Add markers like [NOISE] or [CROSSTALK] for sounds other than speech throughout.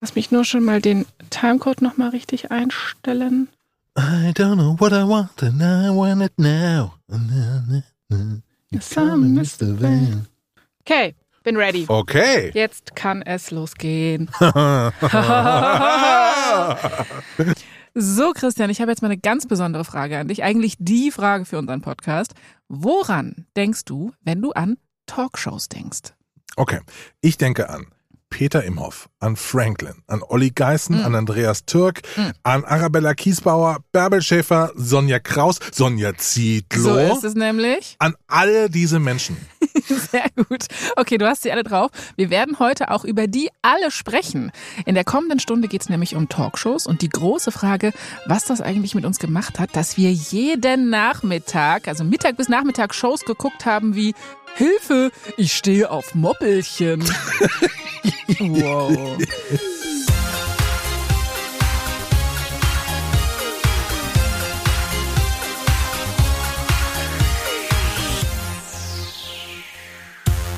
Lass mich nur schon mal den Timecode nochmal richtig einstellen. I don't know what I want and I want it now. The van. Okay, bin ready. Okay. Jetzt kann es losgehen. [LAUGHS] [LAUGHS] so, Christian, ich habe jetzt mal eine ganz besondere Frage an dich. Eigentlich die Frage für unseren Podcast. Woran denkst du, wenn du an Talkshows denkst? Okay, ich denke an Peter Imhoff, an Franklin, an Olli Geißen, Mm. an Andreas Türk, Mm. an Arabella Kiesbauer, Bärbel Schäfer, Sonja Kraus, Sonja Zietlow. So ist es nämlich. An alle diese Menschen. [LAUGHS] Sehr gut. Okay, du hast sie alle drauf. Wir werden heute auch über die alle sprechen. In der kommenden Stunde geht es nämlich um Talkshows und die große Frage, was das eigentlich mit uns gemacht hat, dass wir jeden Nachmittag, also Mittag bis Nachmittag Shows geguckt haben wie Hilfe, ich stehe auf Moppelchen. [LAUGHS] wow.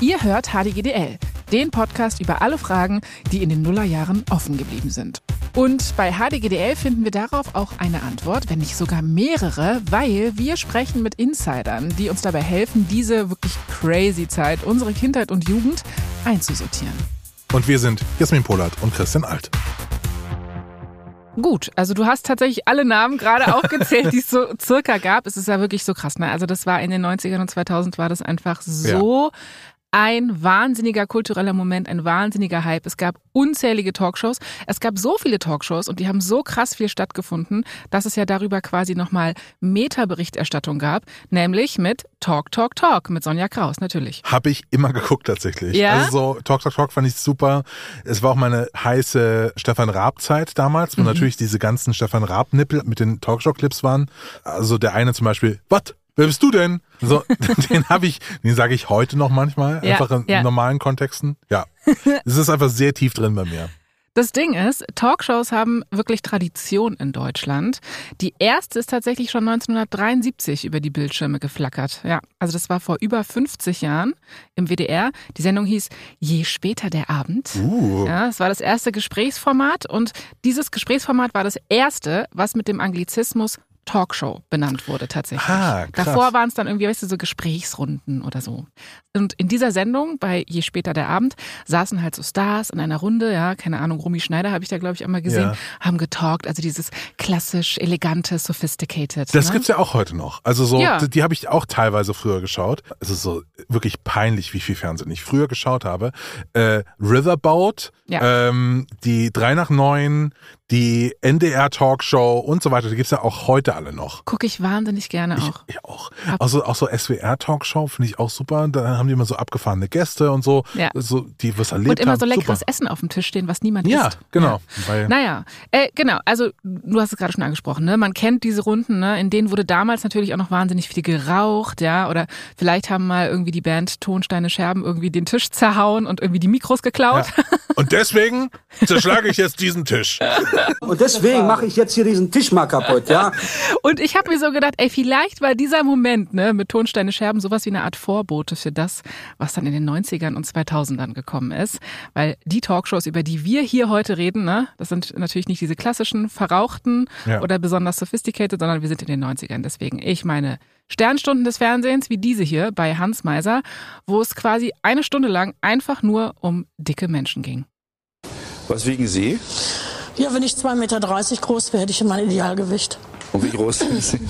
Ihr hört HDGDL, den Podcast über alle Fragen, die in den Nullerjahren offen geblieben sind. Und bei HDGDL finden wir darauf auch eine Antwort, wenn nicht sogar mehrere, weil wir sprechen mit Insidern, die uns dabei helfen, diese wirklich crazy Zeit, unsere Kindheit und Jugend einzusortieren. Und wir sind Jasmin Pollert und Christian Alt. Gut, also du hast tatsächlich alle Namen gerade [LAUGHS] aufgezählt, die es so circa gab. Es ist ja wirklich so krass, ne? Also das war in den 90ern und 2000 war das einfach so ein wahnsinniger kultureller Moment, ein wahnsinniger Hype. Es gab unzählige Talkshows. Es gab so viele Talkshows und die haben so krass viel stattgefunden, dass es ja darüber quasi nochmal Meta-Berichterstattung gab, nämlich mit Talk, Talk, Talk mit Sonja Kraus natürlich. Habe ich immer geguckt tatsächlich. Ja? Also so Talk Talk Talk fand ich super. Es war auch meine heiße Stefan Raab Zeit damals, wo Mhm. natürlich diese ganzen Stefan Raab Nippel mit den Talkshow Clips waren. Also der eine zum Beispiel, was? Wer bist du denn? So, [LAUGHS] den habe ich, den sage ich heute noch manchmal, Ja, einfach in ja. normalen Kontexten. Ja, [LAUGHS] es ist einfach sehr tief drin bei mir. Das Ding ist, Talkshows haben wirklich Tradition in Deutschland. Die erste ist tatsächlich schon 1973 über die Bildschirme geflackert. Ja, also das war vor über 50 Jahren im WDR. Die Sendung hieß Je später der Abend. Uh. Ja, es war das erste Gesprächsformat und dieses Gesprächsformat war das erste, was mit dem Anglizismus Talkshow benannt wurde tatsächlich. Ah, krass. Davor waren es dann irgendwie, weißt du, so Gesprächsrunden oder so. Und in dieser Sendung, bei Je später der Abend, saßen halt so Stars in einer Runde, ja, keine Ahnung, Romy Schneider habe ich da, glaube ich, einmal gesehen, Ja. haben getalkt, also dieses klassisch, elegante, sophisticated. Das ne? gibt's ja auch heute noch. Also so, Ja. die, die habe ich auch teilweise früher geschaut. Es ist so wirklich peinlich, wie viel Fernsehen ich früher geschaut habe. Äh, Riverboat, Ja. ähm, die 3 nach 9, die NDR Talkshow und so weiter. Die gibt's ja auch heute alle noch. Gucke ich wahnsinnig gerne Ich, auch. ich auch. Auch so, auch so SWR Talkshow finde ich auch super. Da haben die immer so abgefahrene Gäste und so, Ja. so die was erlebt Und immer haben. so leckeres super. Essen auf dem Tisch stehen, was niemand Ja, isst. genau. Weil, Naja, äh, genau, also du hast es gerade schon angesprochen, ne? Man kennt diese Runden, ne? In denen wurde damals natürlich auch noch wahnsinnig viel geraucht, ja, oder vielleicht haben mal irgendwie die Band Tonsteine Scherben irgendwie den Tisch zerhauen und irgendwie die Mikros geklaut. ja. [LAUGHS] Und deswegen zerschlage ich jetzt diesen Tisch. Und deswegen mache ich jetzt hier diesen Tisch mal kaputt, ja? Und ich habe mir so gedacht, ey, vielleicht war dieser Moment, ne, mit Tonsteine Scherben sowas wie eine Art Vorbote für das, was dann in den 90ern und 2000ern gekommen ist, weil die Talkshows, über die wir hier heute reden, ne, das sind natürlich nicht diese klassischen verrauchten Ja. oder besonders sophisticated, sondern wir sind in den 90ern, deswegen ich meine Sternstunden des Fernsehens wie diese hier bei Hans Meiser, wo es quasi eine Stunde lang einfach nur um dicke Menschen ging. Was wiegen Sie? Ja, wenn ich 2,30 Meter groß wäre, hätte ich mein Idealgewicht. Und wie groß sind Sie? [LAUGHS]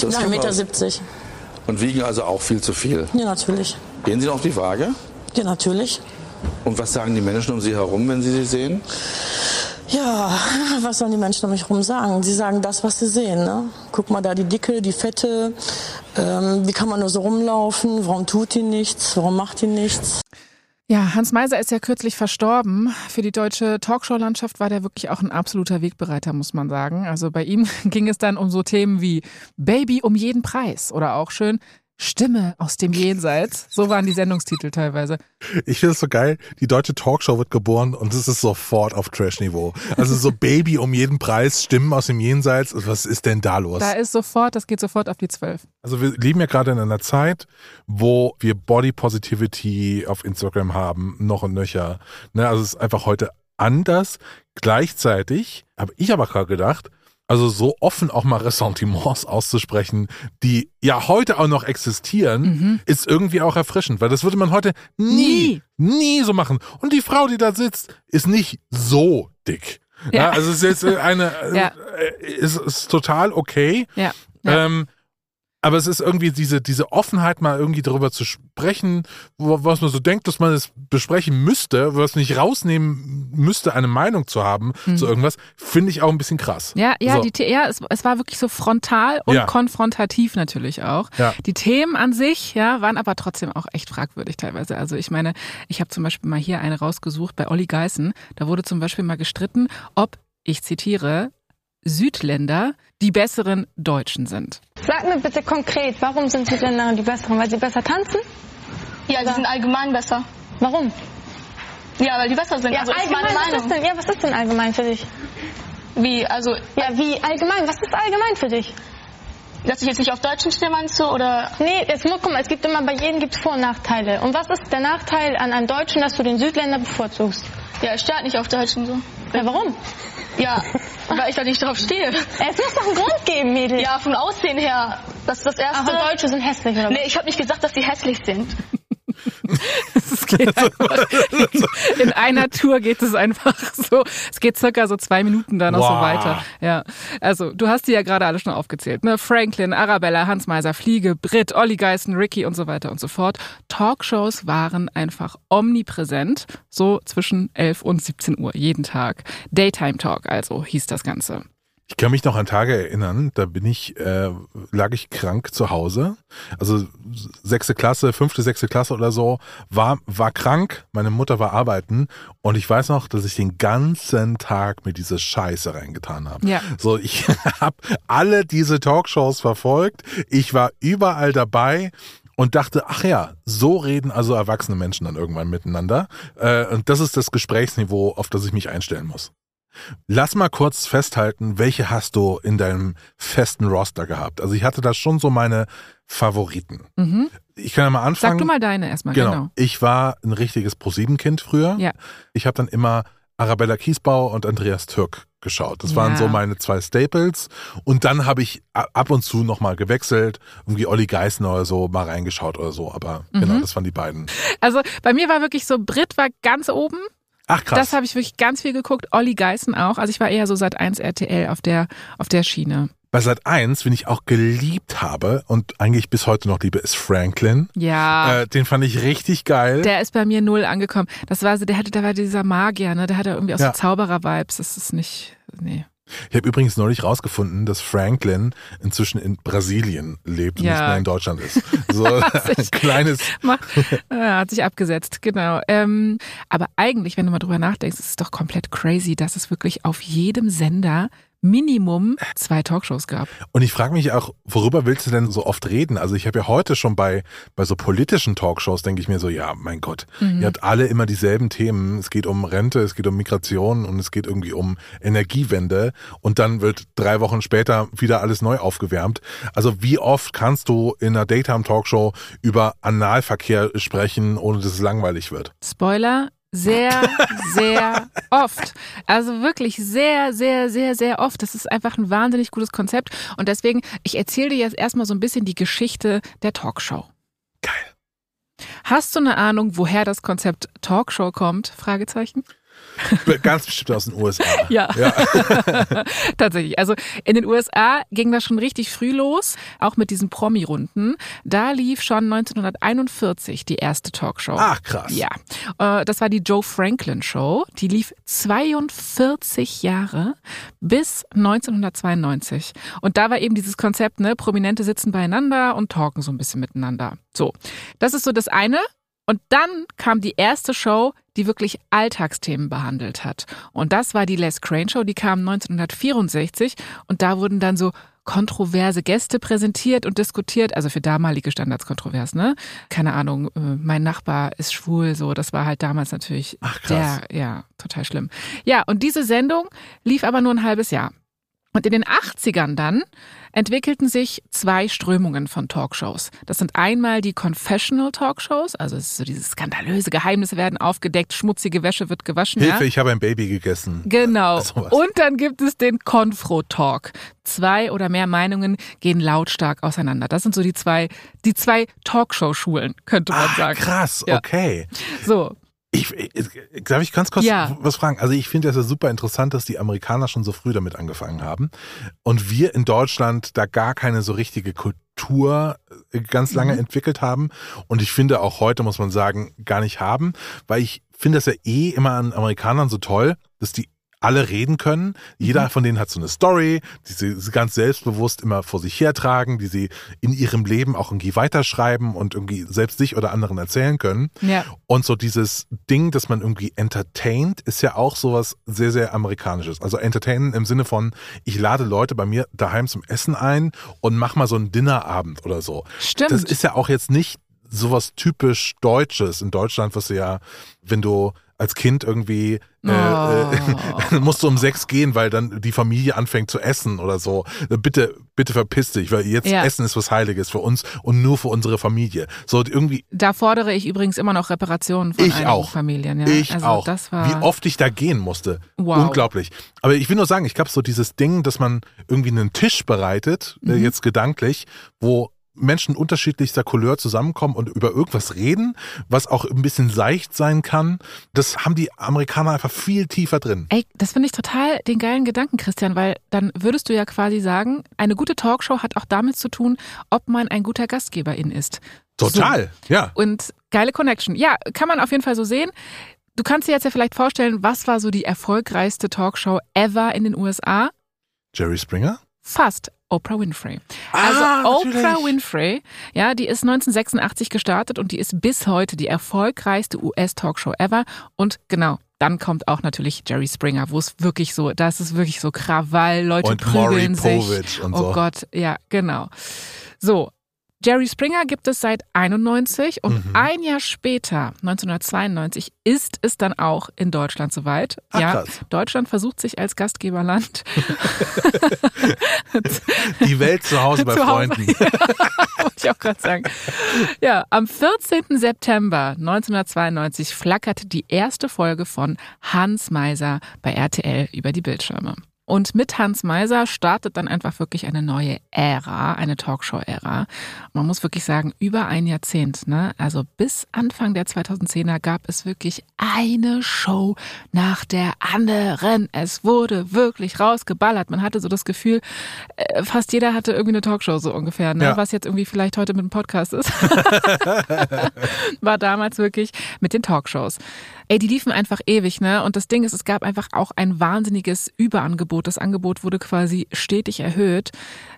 Das kann 1,70 man- Meter. Und wiegen also auch viel zu viel. Ja, natürlich. Gehen Sie noch auf die Waage? Ja, natürlich. Und was sagen die Menschen um Sie herum, wenn Sie sie sehen? Ja, [LAUGHS] was sollen die Menschen um mich herum sagen? Sie sagen das, was sie sehen. Ne? Guck mal da, die Dicke, die Fette. Ähm, wie kann man nur so rumlaufen? Warum tut die nichts? Warum macht die nichts? Ja, Hans Meiser ist ja kürzlich verstorben. Für die deutsche Talkshow-Landschaft war der wirklich auch ein absoluter Wegbereiter, muss man sagen. Also bei ihm [LAUGHS] ging es dann um so Themen wie Baby um jeden Preis oder auch schön Stimme aus dem Jenseits. So waren die Sendungstitel teilweise. Ich finde es so geil, die deutsche Talkshow wird geboren und es ist sofort auf Trash-Niveau. Also so Baby um jeden Preis, Stimmen aus dem Jenseits, was ist denn da los? Da ist sofort, das geht sofort auf die Zwölf. Also wir leben ja gerade in einer Zeit, wo wir Body Positivity auf Instagram haben, noch und nöcher. Ne, also es ist einfach heute anders. Gleichzeitig habe ich aber gerade gedacht, also so offen auch mal Ressentiments auszusprechen, die ja heute auch noch existieren, ist irgendwie auch erfrischend, weil das würde man heute nie, nie so machen. Und die Frau, die da sitzt, ist nicht so dick. Ja, Ja. also es ist jetzt eine, Ja. äh, ist, ist total okay. Ja. ja. Ähm, aber es ist irgendwie diese, diese Offenheit, mal irgendwie darüber zu sprechen, wo, was man so denkt, dass man es besprechen müsste, was nicht rausnehmen müsste, eine Meinung zu haben zu irgendwas, finde ich auch ein bisschen krass. Mhm. Ja, ja, So. die, ja es, es war wirklich so frontal und Ja. konfrontativ natürlich auch. Ja. Die Themen an sich, ja, waren aber trotzdem auch echt fragwürdig teilweise. Also ich meine, ich habe zum Beispiel mal hier eine rausgesucht bei Olli Geißen. Da wurde zum Beispiel mal gestritten, ob, ich zitiere, Südländer die besseren Deutschen sind. Sag mir bitte konkret, warum sind Südländer die besseren? Weil sie besser tanzen? Ja, die sind allgemein besser. Warum? Ja, weil die besser sind. Ja, also ist allgemein, meine was ist denn, ja, was ist denn allgemein für dich? Wie, also, Ja, wie allgemein? Was ist allgemein für dich? dass ich jetzt nicht auf Deutschen stehe, meinst du? Oder Nee, jetzt muss, guck mal, es gibt immer, bei jedem gibt es Vor- und Nachteile. Und was ist der Nachteil an einem Deutschen, dass du den Südländer bevorzugst? ja, ich stehe halt nicht auf Deutschen so. Ja, warum? Ja, weil ich da nicht drauf stehe. Es muss doch einen Grund geben, Mädel. Ja, vom Aussehen her, das ist das Erste. Aber Deutsche sind hässlich, oder? Nee, ich habe nicht gesagt, dass die hässlich sind. [LAUGHS] Es geht einfach, [LAUGHS] in einer Tour geht es einfach so. Es geht circa so zwei Minuten dann noch so Wow. weiter. Ja, also du hast die ja gerade alle schon aufgezählt. Ne? Franklin, Arabella, Hans Meiser, Fliege, Britt, Olli Geißen, Ricky und so weiter und so fort. Talkshows waren einfach omnipräsent, so zwischen 11 und 17 Uhr jeden Tag. Daytime Talk also hieß das Ganze. Ich kann mich noch an Tage erinnern, da bin ich, äh, lag ich krank zu Hause. Also sechste Klasse, fünfte, sechste Klasse oder so, war, war krank, meine Mutter war arbeiten und ich weiß noch, dass ich den ganzen Tag mit diese Scheiße reingetan habe. Ja. So, ich [LAUGHS] habe alle diese Talkshows verfolgt, ich war überall dabei und dachte, ach ja, so reden also erwachsene Menschen dann irgendwann miteinander. Äh, und das ist das Gesprächsniveau, auf das ich mich einstellen muss. Lass mal kurz festhalten, welche hast du in deinem festen Roster gehabt? Also ich hatte da schon so meine Favoriten. Mhm. Ich kann ja mal anfangen. Sag du mal deine erstmal, Genau. genau. Ich war ein richtiges ProSieben-Kind früher. Ja. Ich habe dann immer Arabella Kiesbau und Andreas Türk geschaut. Das waren Ja. so meine zwei Staples. Und dann habe ich ab und zu nochmal gewechselt, irgendwie Olli Geißner oder so mal reingeschaut oder so. Aber Mhm. genau, das waren die beiden. Also bei mir war wirklich so, Brit war ganz oben. Ach krass. Das habe ich wirklich ganz viel geguckt. Olli Geißen auch. Also ich war eher so seit 1 RTL auf der, auf der Schiene. Bei Sat 1, wen ich auch geliebt habe und eigentlich bis heute noch liebe, ist Franklin. Ja. Äh, den fand ich richtig geil. Der ist bei mir null angekommen. Das war so, der hatte, da war dieser Magier, ne? Der hatte irgendwie auch Ja. so Zauberer-Vibes. Das ist nicht, nee. Ich habe übrigens neulich rausgefunden, dass Franklin inzwischen in Brasilien lebt und Ja. nicht mehr in Deutschland ist. So [LAUGHS] ein [LAUGHS] kleines. Mach, äh, hat sich abgesetzt, genau. Ähm, aber eigentlich, wenn du mal drüber nachdenkst, ist es doch komplett crazy, dass es wirklich auf jedem Sender Minimum zwei Talkshows gab. Und ich frage mich auch, worüber willst du denn so oft reden? Also ich habe ja heute schon bei bei so politischen Talkshows denke ich mir so, ja, mein Gott, ihr habt alle immer dieselben Themen. Es geht um Rente, es geht um Migration und es geht irgendwie um Energiewende und dann wird drei Wochen später wieder alles neu aufgewärmt. Also wie oft kannst du in einer Daytime Talkshow über Analverkehr sprechen, ohne dass es langweilig wird? Spoiler, sehr, sehr oft. Also wirklich sehr, sehr, sehr, sehr oft. Das ist einfach ein wahnsinnig gutes Konzept. Und deswegen, ich erzähle dir jetzt erstmal so ein bisschen die Geschichte der Talkshow. Geil. Hast du eine Ahnung, woher das Konzept Talkshow kommt? Fragezeichen. Ganz bestimmt aus den USA. Ja. [LAUGHS] Tatsächlich. Also in den USA ging das schon richtig früh los, auch mit diesen Promi-Runden. Da lief schon 1941 die erste Talkshow. Ach krass. Ja, äh, das war die Joe Franklin Show. Die lief 42 Jahre bis 1992. Und da war eben dieses Konzept, ne, Prominente sitzen beieinander und talken so ein bisschen miteinander. So, das ist so das eine. Und dann kam die erste Show, die wirklich Alltagsthemen behandelt hat. Und das war die Les Crane Show, die kam 1964 und da wurden dann so kontroverse Gäste präsentiert und diskutiert, also für damalige Standards kontrovers, ne? Keine Ahnung, äh, mein Nachbar ist schwul, so, das war halt damals natürlich Ach, krass. der, ja, total schlimm. Ja, und diese Sendung lief aber nur ein halbes Jahr. Und in den 80ern dann entwickelten sich zwei Strömungen von Talkshows. Das sind einmal die Confessional Talkshows, also es ist so dieses skandalöse Geheimnisse werden aufgedeckt, schmutzige Wäsche wird gewaschen. Hilfe, ja? ich habe ein Baby gegessen. Genau. [LAUGHS] Sowas. Und dann gibt es den Confro-Talk. Zwei oder mehr Meinungen gehen lautstark auseinander. Das sind so die zwei, die zwei Talkshow-Schulen, könnte man Ah, sagen. krass, Ja. okay. So. Ich, ich, darf ich ganz kurz Ja. was fragen? Also ich finde es ja super interessant, dass die Amerikaner schon so früh damit angefangen haben und wir in Deutschland da gar keine so richtige Kultur äh, ganz lange Mhm. entwickelt haben und ich finde auch heute muss man sagen gar nicht haben, weil ich finde das ja eh immer an Amerikanern so toll, dass die alle reden können. Jeder Mhm. von denen hat so eine Story, die sie sie ganz selbstbewusst immer vor sich hertragen, die sie in ihrem Leben auch irgendwie weiterschreiben und irgendwie selbst sich oder anderen erzählen können. Ja. Und so dieses Ding, dass man irgendwie entertaint, ist ja auch sowas sehr, sehr amerikanisches. Also entertainen im Sinne von, ich lade Leute bei mir daheim zum Essen ein und mach mal so einen Dinnerabend oder so. Stimmt. Das ist ja auch jetzt nicht sowas typisch Deutsches in Deutschland, was ja, wenn du als Kind irgendwie äh, [LAUGHS] Oh. äh, musst du um sechs gehen, weil dann die Familie anfängt zu essen oder so. Bitte, bitte verpiss dich, weil jetzt Ja. Essen ist was Heiliges für uns und nur für unsere Familie. So irgendwie Da fordere ich übrigens immer noch Reparationen von ich auch. Familien. Ja. Ich also auch. Das war Wie oft ich da gehen musste. Wow. Unglaublich. Aber ich will nur sagen, ich glaube so dieses Ding, dass man irgendwie einen Tisch bereitet, äh, Mhm. jetzt gedanklich, wo Menschen unterschiedlichster Couleur zusammenkommen und über irgendwas reden, was auch ein bisschen seicht sein kann. Das haben die Amerikaner einfach viel tiefer drin. Ey, das finde ich total den geilen Gedanken, Christian, weil dann würdest du ja quasi sagen, eine gute Talkshow hat auch damit zu tun, ob man ein guter Gastgeberin ist. Total, ja. Und geile Connection. Ja, kann man auf jeden Fall so sehen. Du kannst dir jetzt ja vielleicht vorstellen, was war so die erfolgreichste Talkshow ever in den USA? Jerry Springer? Fast. Oprah Winfrey. Also Ah. Oprah Winfrey, ja, die ist 1986 gestartet und die ist bis heute die erfolgreichste US-Talkshow ever. Und genau, dann kommt auch natürlich Jerry Springer, wo es wirklich so, da ist wirklich so Krawall, Leute Und Maury prügeln sich. Povich und oh so. Gott, ja, genau. So. Jerry Springer gibt es seit 91 und Mhm. ein Jahr später, 1992, ist es dann auch in Deutschland soweit. Ach, ja, krass. Deutschland versucht sich als Gastgeberland [LAUGHS] Die Welt zu Hause bei Zu Hause. Freunden. [LAUGHS] Wollte ich auch gerade sagen. Ja, am 14. September 1992 flackerte die erste Folge von Hans Meiser bei RTL über die Bildschirme. Und mit Hans Meiser startet dann einfach wirklich eine neue Ära, eine Talkshow-Ära. Man muss wirklich sagen, über ein Jahrzehnt. Ne? Also bis Anfang der 2010er gab es wirklich eine Show nach der anderen. Es wurde wirklich rausgeballert. Man hatte so das Gefühl, äh, fast jeder hatte irgendwie eine Talkshow so ungefähr. Ne? Ja. Was jetzt irgendwie vielleicht heute mit dem Podcast ist. [LAUGHS] [LAUGHS] War damals wirklich mit den Talkshows. Ey, die liefen einfach ewig, ne? Und das Ding ist, es gab einfach auch ein wahnsinniges Überangebot. Das Angebot wurde quasi stetig erhöht.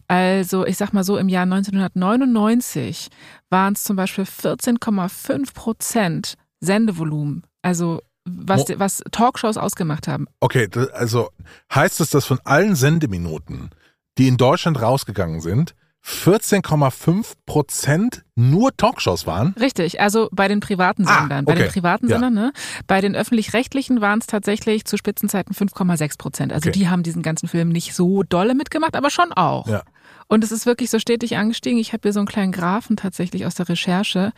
Also, ich sag mal so, im Jahr 1999 waren es zum Beispiel 14,5 Prozent Sendevolumen. Also, was, was Talkshows ausgemacht haben. Okay, das- also heißt es, dass von allen Sendeminuten, die in Deutschland rausgegangen sind, 14,5 Prozent nur Talkshows waren? Richtig, also bei den privaten Ah, Sendern. Bei okay. den privaten Ja. Sendern, ne? Bei den öffentlich-rechtlichen waren es tatsächlich zu Spitzenzeiten 5,6 Prozent. Also Okay. die haben diesen ganzen Film nicht so dolle mitgemacht, aber schon auch. Ja. Und es ist wirklich so stetig angestiegen. Ich habe hier so einen kleinen Graphen tatsächlich aus der Recherche.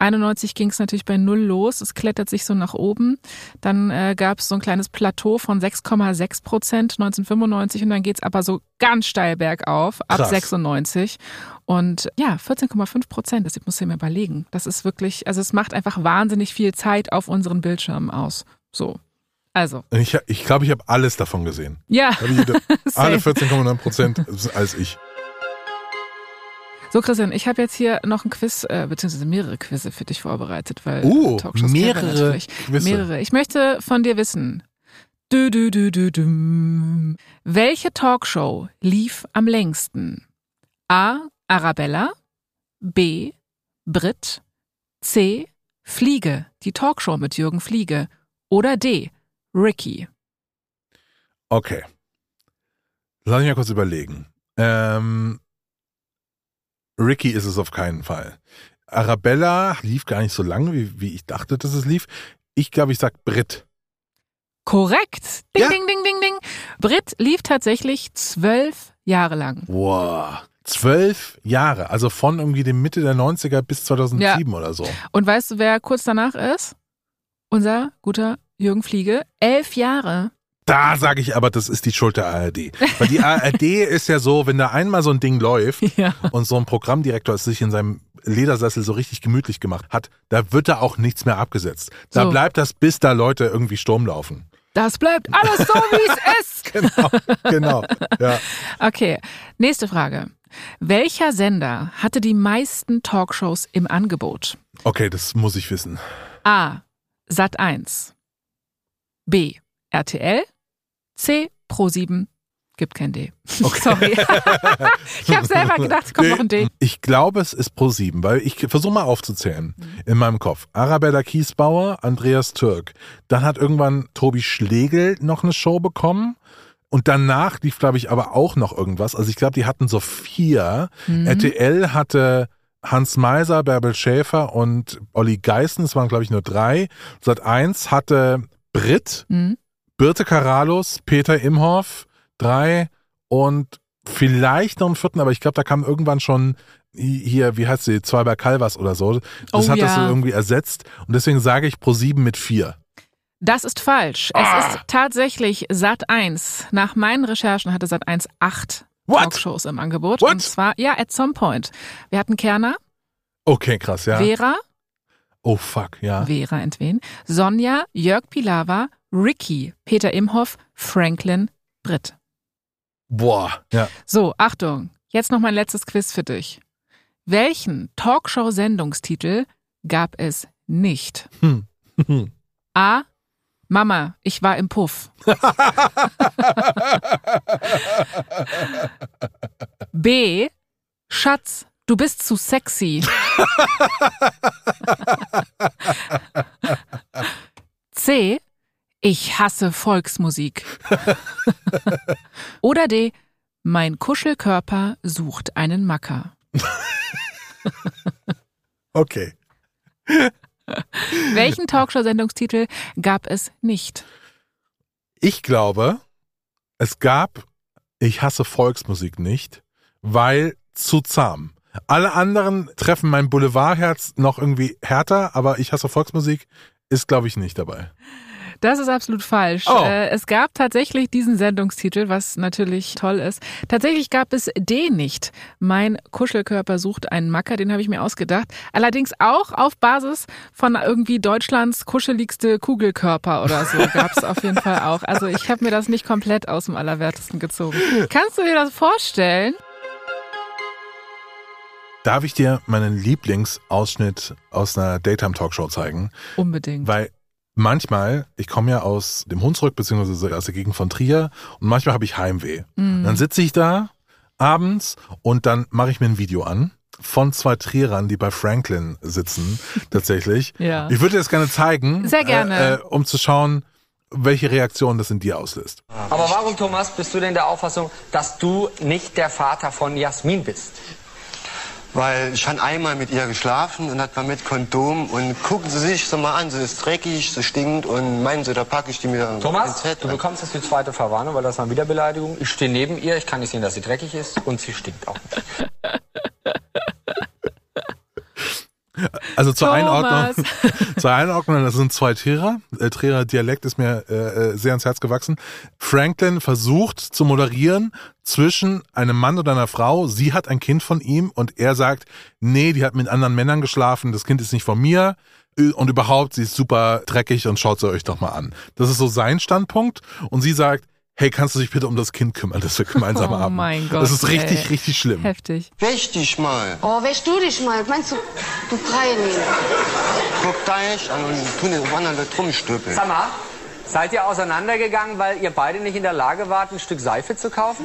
91 ging es natürlich bei null los. Es klettert sich so nach oben. Dann äh, gab es so ein kleines Plateau von 6,6 Prozent 1995 und dann geht's aber so ganz steil bergauf ab Krass. 96. Und ja, 14,5 Prozent, das muss ich mir überlegen. Das ist wirklich, also es macht einfach wahnsinnig viel Zeit auf unseren Bildschirmen aus. So. Also, Ich glaube, ich, glaub, ich habe alles davon gesehen. ja. [LAUGHS] Alle Same. 14,9 Prozent als ich. So, Christian, ich habe jetzt hier noch ein Quiz, äh, beziehungsweise mehrere Quizze für dich vorbereitet, weil äh, Talkshows mehrere. Mehrere. Ich möchte von dir wissen. Du, du, du, du, du. Welche Talkshow lief am längsten? A. Arabella. B. Brit. C. Fliege. Die Talkshow mit Jürgen Fliege. Oder D. Ricky. Okay. Lass mich mal kurz überlegen. Ähm, Ricky ist es auf keinen Fall. Arabella lief gar nicht so lange, wie, wie ich dachte, dass es lief. Ich glaube, ich sag Brit. Korrekt. Ding, Ja. ding, ding, ding, ding. Brit lief tatsächlich zwölf Jahre lang. Wow. Zwölf Jahre, also von irgendwie dem Mitte der 90er bis 2007 oder so. Und weißt du, wer kurz danach ist? Unser guter Jürgen Fliege. Elf Jahre. Da sage ich aber, das ist die Schuld der ARD. Weil die ARD [LAUGHS] ist ja so, wenn da einmal so ein Ding läuft Ja. und so ein Programmdirektor es sich in seinem Ledersessel so richtig gemütlich gemacht hat, da wird da auch nichts mehr abgesetzt. Da So. bleibt das, bis da Leute irgendwie Sturm laufen. Das bleibt alles so, wie es [LAUGHS] ist. Genau, genau. Ja. Okay, nächste Frage. Welcher Sender hatte die meisten Talkshows im Angebot? Okay, das muss ich wissen. A. Sat 1. B. RTL. C. Pro7. Gibt kein D. [LAUGHS] Sorry. [LAUGHS] ich habe selber gedacht, kommt noch ein D. Ich glaube, es ist Pro7, weil ich versuche mal aufzuzählen in meinem Kopf. Arabella Kiesbauer, Andreas Türk. Dann hat irgendwann Tobi Schlegel noch eine Show bekommen. Und danach lief, glaube ich, aber auch noch irgendwas. Also ich glaube, die hatten so vier. Mhm. RTL hatte Hans Meiser, Bärbel Schäfer und Olli Geißen. Es waren, glaube ich, nur drei. Sat 1 hatte Brit, Mhm. Birte Karalus, Peter Imhoff, drei und vielleicht noch einen vierten, aber ich glaube, da kam irgendwann schon hier, wie heißt sie, Zweiber Calvas oder so. Das Oh hat das so ja. irgendwie ersetzt und deswegen sage ich pro sieben mit vier. Das ist falsch. Ah. Es ist tatsächlich Sat 1. Nach meinen Recherchen hatte Sat 1 acht What? Talkshows im Angebot. What? Und zwar, ja, at some point. Wir hatten Kerner, Okay, krass, ja. Vera, Oh fuck, ja. Vera entwen, Sonja, Jörg Pilawa, Ricky, Peter Imhoff, Franklin, Britt. Boah, ja. So, Achtung, jetzt noch mein letztes Quiz für dich. Welchen Talkshow-Sendungstitel gab es nicht? Hm. A. Mama, ich war im Puff. B. Schatz, du bist zu sexy. [LAUGHS] C. Ich hasse Volksmusik. [LAUGHS] Oder D. Mein Kuschelkörper sucht einen Macker. Okay. [LAUGHS] Welchen Talkshow-Sendungstitel gab es nicht? Ich glaube, es gab Ich hasse Volksmusik nicht, weil zu zahm. Alle anderen treffen mein Boulevardherz noch irgendwie härter, aber ich hasse Volksmusik ist, glaube ich, nicht dabei. Das ist absolut falsch. Oh. Äh, es gab tatsächlich diesen Sendungstitel, was natürlich toll ist. Tatsächlich gab es den nicht. Mein Kuschelkörper sucht einen Macker, den habe ich mir ausgedacht. Allerdings auch auf Basis von irgendwie Deutschlands kuscheligste Kugelkörper oder so [LAUGHS] gab es auf jeden Fall auch. Also ich habe mir das nicht komplett aus dem Allerwertesten gezogen. Kannst du dir das vorstellen? Darf ich dir meinen Lieblingsausschnitt aus einer Daytime-Talkshow zeigen? Unbedingt. Weil manchmal, ich komme ja aus dem Hunsrück, beziehungsweise aus der Gegend von Trier, und manchmal habe ich Heimweh. Mhm. Dann sitze ich da abends und dann mache ich mir ein Video an von zwei Trierern, die bei Franklin sitzen, [LAUGHS] tatsächlich. Ja. Ich würde dir das gerne zeigen. Sehr gerne. Äh, äh, um zu schauen, welche Reaktion das in dir auslöst. Aber warum, Thomas, bist du denn der Auffassung, dass du nicht der Vater von Jasmin bist? Weil ich habe einmal mit ihr geschlafen und das war mit Kondom und gucken Sie sich so mal an, sie ist dreckig, sie stinkt und meinen Sie, da packe ich die mir Thomas, du bekommst jetzt die zweite Verwarnung, weil das war wieder Beleidigung. Ich stehe neben ihr, ich kann nicht sehen, dass sie dreckig ist und sie stinkt auch nicht. [LAUGHS] Also zur Thomas. Einordnung, [LAUGHS] zur Einordnung, das sind zwei Trierer. Äh, Trierer Dialekt ist mir äh, äh, sehr ans Herz gewachsen. Franklin versucht zu moderieren zwischen einem Mann und einer Frau. Sie hat ein Kind von ihm und er sagt, nee, die hat mit anderen Männern geschlafen, das Kind ist nicht von mir. Und überhaupt, sie ist super dreckig und schaut sie euch doch mal an. Das ist so sein Standpunkt. Und sie sagt, hey, kannst du dich bitte um das Kind kümmern, das wir gemeinsam [LAUGHS] Oh haben. mein Gott, Das ist richtig, ey. richtig schlimm. Heftig. Wäsch dich mal. Oh, wäsch du dich mal. Meinst du, du nehmen? Guck da echt an und tun den anderen da drum stöpeln. Sag mal, seid ihr auseinandergegangen, weil ihr beide nicht in der Lage wart, ein Stück Seife zu kaufen?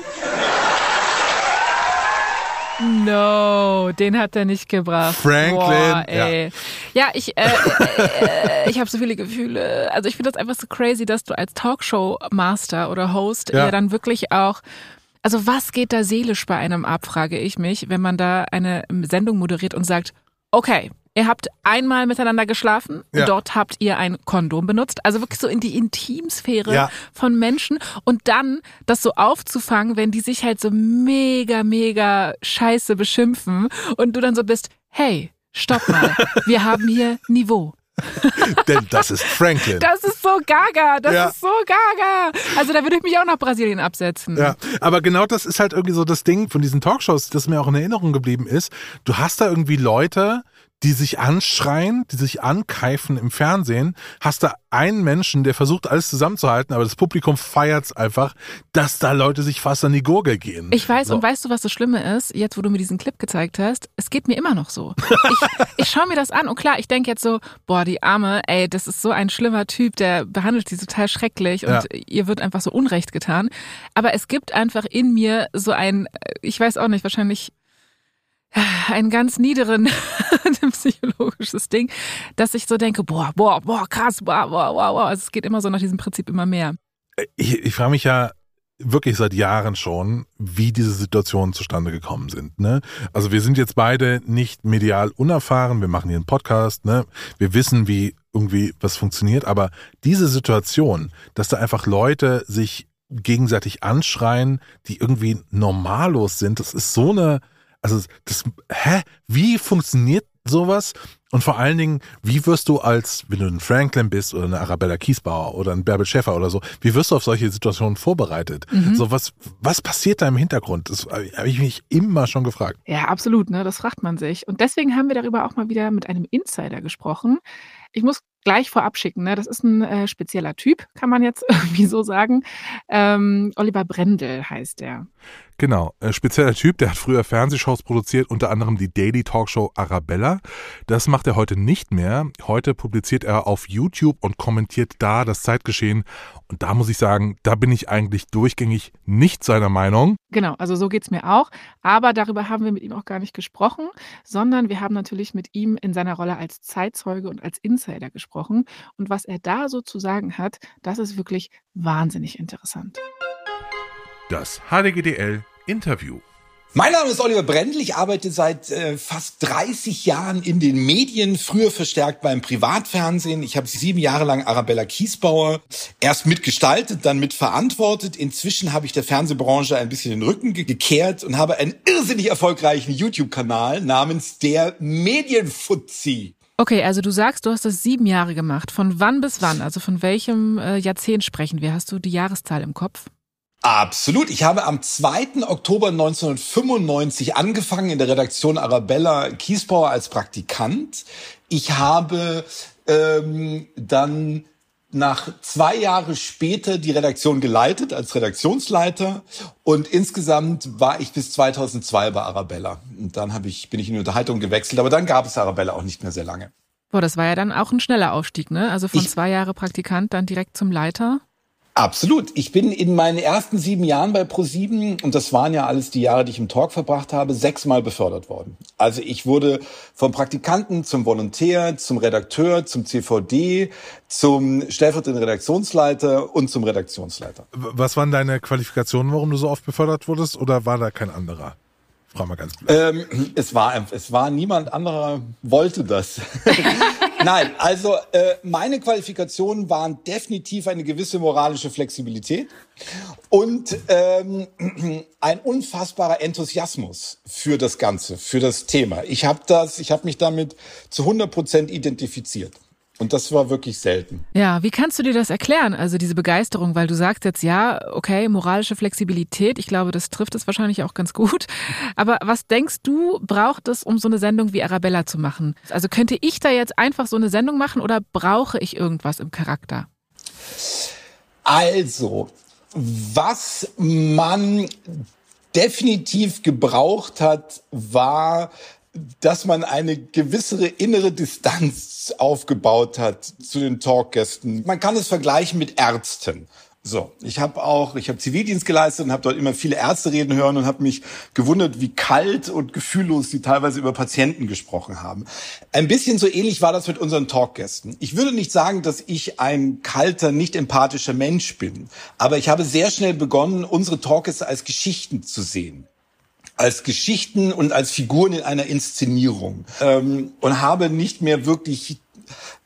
No, den hat er nicht gebracht. Franklin, Boah, ey. Ja, ich, äh, äh, ich habe so viele Gefühle. Also ich finde das einfach so crazy, dass du als Talkshow-Master oder Host Ja. ja. dann wirklich auch also was geht da seelisch bei einem ab, frage ich mich, wenn man da eine Sendung moderiert und sagt, okay, Ihr habt einmal miteinander geschlafen, Ja. dort habt ihr ein Kondom benutzt, also wirklich so in die Intimsphäre Ja. von Menschen und dann das so aufzufangen, wenn die sich halt so mega, mega scheiße beschimpfen und du dann so bist, hey, stopp mal, [LAUGHS] wir haben hier Niveau. Denn das ist Franklin. Das ist so gaga, das Ja. ist so gaga. Also da würde ich mich auch nach Brasilien absetzen. Ja, aber genau das ist halt irgendwie so das Ding von diesen Talkshows, das mir auch in Erinnerung geblieben ist. Du hast da irgendwie Leute, die sich anschreien, die sich ankeifen im Fernsehen, hast da einen Menschen, der versucht alles zusammenzuhalten, aber das Publikum feiert's einfach, dass da Leute sich fast an die Gurgel gehen. Ich weiß, So. und weißt du, was das Schlimme ist? Jetzt, wo du mir diesen Clip gezeigt hast, es geht mir immer noch so. Ich, [LAUGHS] ich schaue mir das an und klar, ich denke jetzt so, boah, die Arme, ey, das ist so ein schlimmer Typ, der behandelt sie total schrecklich Ja. und ihr wird einfach so Unrecht getan. Aber es gibt einfach in mir so ein, ich weiß auch nicht, wahrscheinlich einen ganz niederen psychologisches Ding, dass ich so denke, boah, boah, boah, krass, boah, boah, boah, boah. Also es geht immer so nach diesem Prinzip immer mehr. ich, ich frage mich ja wirklich seit Jahren schon, wie diese Situationen zustande gekommen sind. Ne? Also wir sind jetzt beide nicht medial unerfahren, wir machen hier einen Podcast, ne? wir wissen, wie irgendwie was funktioniert, aber diese Situation, dass da einfach Leute sich gegenseitig anschreien, die irgendwie normallos sind, das ist so eine, also das, hä, wie funktioniert sowas? Und vor allen Dingen, wie wirst du als, wenn du ein Franklin bist oder eine Arabella Kiesbauer oder ein Bärbel Schäfer oder so, wie wirst du auf solche Situationen vorbereitet? Mhm. So was, was passiert da im Hintergrund? Das habe ich mich immer schon gefragt. Ja, absolut, ne? Das fragt man sich. Und deswegen haben wir darüber auch mal wieder mit einem Insider gesprochen. Ich muss gleich vorab schicken, ne? Das ist ein äh, spezieller Typ, kann man jetzt [LAUGHS] irgendwie so sagen. Ähm, Oliver Brendel heißt er. Genau, äh, spezieller Typ, der hat früher Fernsehshows produziert, unter anderem die Daily Talkshow Arabella. Das macht er heute nicht mehr. Heute publiziert er auf YouTube und kommentiert da das Zeitgeschehen. Und da muss ich sagen, da bin ich eigentlich durchgängig nicht seiner Meinung. Genau, also so geht's mir auch. Aber darüber haben wir mit ihm auch gar nicht gesprochen, sondern wir haben natürlich mit ihm in seiner Rolle als Zeitzeuge und als Insider gesprochen. Und was er da so zu sagen hat, das ist wirklich wahnsinnig interessant. Das HDGDL Interview. Mein Name ist Oliver Brendel. Ich arbeite seit äh, fast 30 Jahren in den Medien, früher verstärkt beim Privatfernsehen. Ich habe sieben Jahre lang Arabella Kiesbauer erst mitgestaltet, dann mitverantwortet. Inzwischen habe ich der Fernsehbranche ein bisschen den Rücken ge gekehrt und habe einen irrsinnig erfolgreichen YouTube-Kanal namens der Medienfuzzi. Okay, also du sagst, du hast das sieben Jahre gemacht. Von wann bis wann? Also von welchem äh, Jahrzehnt sprechen wir? Hast du die Jahreszahl im Kopf? Absolut. Ich habe am 2. Oktober 1995 angefangen in der Redaktion Arabella Kiesbauer als Praktikant. Ich habe ähm, dann nach zwei Jahre später die Redaktion geleitet als Redaktionsleiter und insgesamt war ich bis 2002 bei Arabella. Und dann habe ich, bin ich in die Unterhaltung gewechselt, aber dann gab es Arabella auch nicht mehr sehr lange. Boah, das war ja dann auch ein schneller Aufstieg, ne? Also von Ich- zwei Jahre Praktikant dann direkt zum Leiter. Absolut. Ich bin in meinen ersten sieben Jahren bei ProSieben und das waren ja alles die Jahre, die ich im Talk verbracht habe, sechsmal befördert worden. Also ich wurde vom Praktikanten zum Volontär, zum Redakteur, zum CVD, zum stellvertretenden Redaktionsleiter und zum Redaktionsleiter. Was waren deine Qualifikationen, warum du so oft befördert wurdest, oder war da kein anderer? Frag mal ganz blöd. Ähm, es war es war niemand anderer wollte das. [LAUGHS] Nein, also äh, meine Qualifikationen waren definitiv eine gewisse moralische Flexibilität und ähm, ein unfassbarer Enthusiasmus für das Ganze, für das Thema. Ich habe das, ich habe mich damit zu 100 Prozent identifiziert. Und das war wirklich selten. Ja, wie kannst du dir das erklären? Also diese Begeisterung, weil du sagst jetzt ja, okay, moralische Flexibilität. Ich glaube, das trifft es wahrscheinlich auch ganz gut. Aber was denkst du, braucht es, um so eine Sendung wie Arabella zu machen? Also könnte ich da jetzt einfach so eine Sendung machen oder brauche ich irgendwas im Charakter? Also, was man definitiv gebraucht hat, war, dass man eine gewissere innere Distanz aufgebaut hat zu den Talkgästen. Man kann es vergleichen mit Ärzten. So, ich habe auch, ich habe Zivildienst geleistet und habe dort immer viele Ärzte reden hören und habe mich gewundert, wie kalt und gefühllos sie teilweise über Patienten gesprochen haben. Ein bisschen so ähnlich war das mit unseren Talkgästen. Ich würde nicht sagen, dass ich ein kalter, nicht empathischer Mensch bin, aber ich habe sehr schnell begonnen, unsere Talkgäste als Geschichten zu sehen. Als Geschichten und als Figuren in einer Inszenierung ähm, und habe nicht mehr wirklich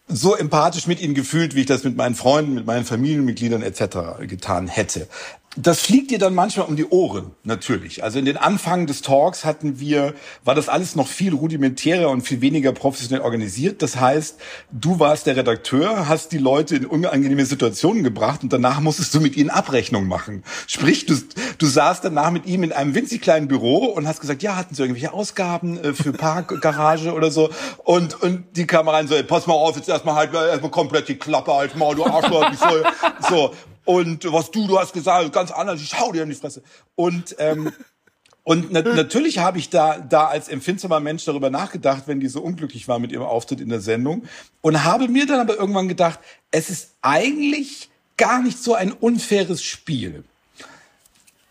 so empathisch mit ihnen gefühlt, wie ich das mit meinen Freunden, mit meinen Familienmitgliedern etc. getan hätte. Das fliegt dir dann manchmal um die Ohren, natürlich. Also in den Anfang des Talks hatten wir, war das alles noch viel rudimentärer und viel weniger professionell organisiert. Das heißt, du warst der Redakteur, hast die Leute in unangenehme Situationen gebracht und danach musstest du mit ihnen Abrechnung machen. Sprich, du, du saßt danach mit ihm in einem winzig kleinen Büro und hast gesagt, ja, hatten sie irgendwelche Ausgaben äh, für Parkgarage oder so? Und, und die kam rein so, ey, pass mal auf, jetzt erstmal halt erstmal komplett die Klappe halt mal, du Arschloch, so, so. Und was du, du hast gesagt, ganz anders, ich schau dir in die Fresse. Und, ähm, [LAUGHS] und na natürlich habe ich da, da als empfindsamer Mensch darüber nachgedacht, wenn die so unglücklich war mit ihrem Auftritt in der Sendung. Und habe mir dann aber irgendwann gedacht, es ist eigentlich gar nicht so ein unfaires Spiel.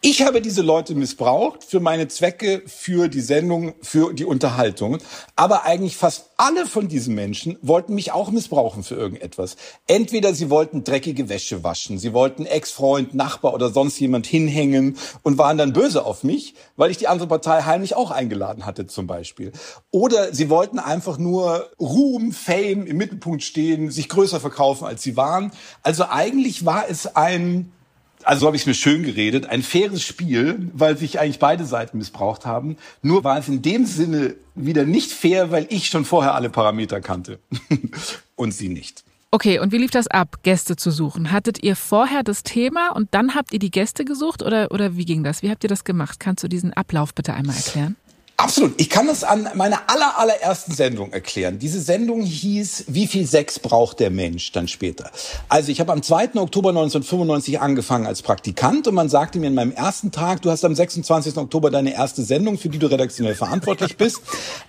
Ich habe diese Leute missbraucht für meine Zwecke, für die Sendung, für die Unterhaltung. Aber eigentlich fast alle von diesen Menschen wollten mich auch missbrauchen für irgendetwas. Entweder sie wollten dreckige Wäsche waschen, sie wollten Ex-Freund, Nachbar oder sonst jemand hinhängen und waren dann böse auf mich, weil ich die andere Partei heimlich auch eingeladen hatte zum Beispiel. Oder sie wollten einfach nur Ruhm, Fame im Mittelpunkt stehen, sich größer verkaufen, als sie waren. Also eigentlich war es ein also so habe ich es mir schön geredet, ein faires Spiel, weil sich eigentlich beide Seiten missbraucht haben. Nur war es in dem Sinne wieder nicht fair, weil ich schon vorher alle Parameter kannte [LAUGHS] und sie nicht. Okay, und wie lief das ab, Gäste zu suchen? Hattet ihr vorher das Thema und dann habt ihr die Gäste gesucht oder, oder wie ging das? Wie habt ihr das gemacht? Kannst du diesen Ablauf bitte einmal erklären? Absolut. Ich kann das an meiner aller, allerersten Sendung erklären. Diese Sendung hieß Wie viel Sex braucht der Mensch dann später? Also ich habe am 2. Oktober 1995 angefangen als Praktikant und man sagte mir in meinem ersten Tag, du hast am 26. Oktober deine erste Sendung, für die du redaktionell verantwortlich bist.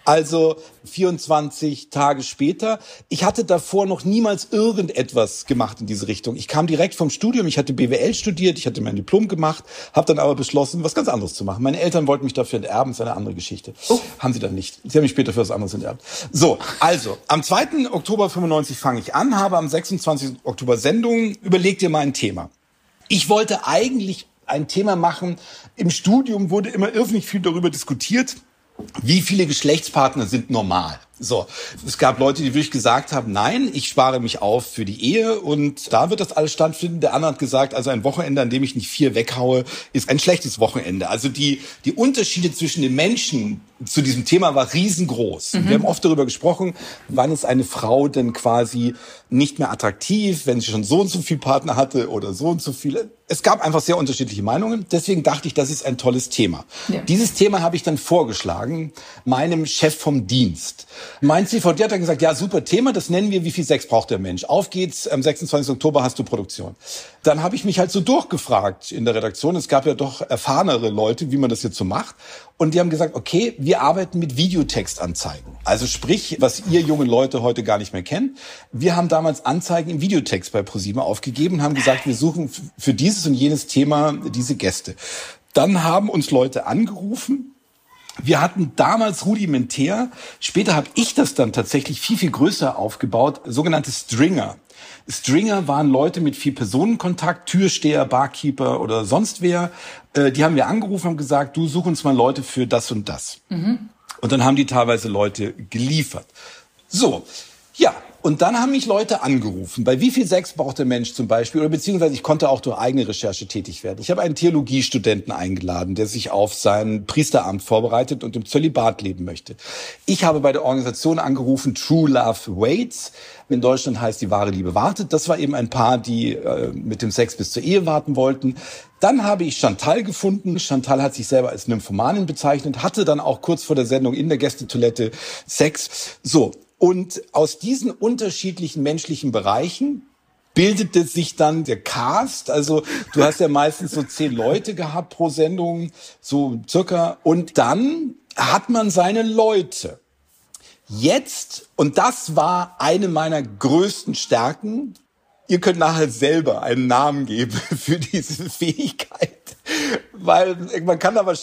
Also 24 Tage später. Ich hatte davor noch niemals irgendetwas gemacht in diese Richtung. Ich kam direkt vom Studium, ich hatte BWL studiert, ich hatte mein Diplom gemacht, habe dann aber beschlossen, was ganz anderes zu machen. Meine Eltern wollten mich dafür enterben, ist eine andere Geschichte. Oh. Haben sie dann nicht. Sie haben mich später für was anderes enterbt. So, also, am 2. Oktober 95 fange ich an, habe am 26. Oktober Sendung. Überleg dir mal ein Thema. Ich wollte eigentlich ein Thema machen. Im Studium wurde immer irrsinnig viel darüber diskutiert, wie viele Geschlechtspartner sind normal. So, es gab Leute, die wirklich gesagt haben, nein, ich spare mich auf für die Ehe und da wird das alles stattfinden. Der andere hat gesagt, also ein Wochenende, an dem ich nicht vier weghaue, ist ein schlechtes Wochenende. Also die, die Unterschiede zwischen den Menschen zu diesem Thema war riesengroß. Mhm. Wir haben oft darüber gesprochen, wann ist eine Frau denn quasi nicht mehr attraktiv, wenn sie schon so und so viel Partner hatte oder so und so viele. Es gab einfach sehr unterschiedliche Meinungen. Deswegen dachte ich, das ist ein tolles Thema. Ja. Dieses Thema habe ich dann vorgeschlagen, meinem Chef vom Dienst. Mein CVD hat dann gesagt, ja, super Thema, das nennen wir, wie viel Sex braucht der Mensch. Auf geht's, am 26. Oktober hast du Produktion. Dann habe ich mich halt so durchgefragt in der Redaktion. Es gab ja doch erfahrenere Leute, wie man das jetzt so macht. Und die haben gesagt, okay, wir arbeiten mit Videotextanzeigen. Also sprich, was ihr junge Leute heute gar nicht mehr kennt. Wir haben damals Anzeigen im Videotext bei ProSieben aufgegeben und haben gesagt, wir suchen für dieses und jenes Thema diese Gäste. Dann haben uns Leute angerufen, wir hatten damals rudimentär, später habe ich das dann tatsächlich viel, viel größer aufgebaut, sogenannte Stringer. Stringer waren Leute mit viel Personenkontakt, Türsteher, Barkeeper oder sonst wer. Äh, die haben wir angerufen und gesagt, du such uns mal Leute für das und das. Mhm. Und dann haben die teilweise Leute geliefert. So, ja, und dann haben mich Leute angerufen. Bei wie viel Sex braucht der Mensch zum Beispiel? Oder beziehungsweise ich konnte auch durch eigene Recherche tätig werden. Ich habe einen Theologiestudenten eingeladen, der sich auf sein Priesteramt vorbereitet und im Zölibat leben möchte. Ich habe bei der Organisation angerufen True Love Waits. In Deutschland heißt die wahre Liebe wartet. Das war eben ein Paar, die äh, mit dem Sex bis zur Ehe warten wollten. Dann habe ich Chantal gefunden. Chantal hat sich selber als Nymphomanin bezeichnet, hatte dann auch kurz vor der Sendung in der Gästetoilette Sex. So, und aus diesen unterschiedlichen menschlichen Bereichen bildete sich dann der Cast. Also du hast ja meistens so zehn Leute gehabt pro Sendung, so circa. Und dann hat man seine Leute. Jetzt, und das war eine meiner größten Stärken, ihr könnt nachher selber einen Namen geben [LAUGHS] für diese Fähigkeit. Weil man kann aber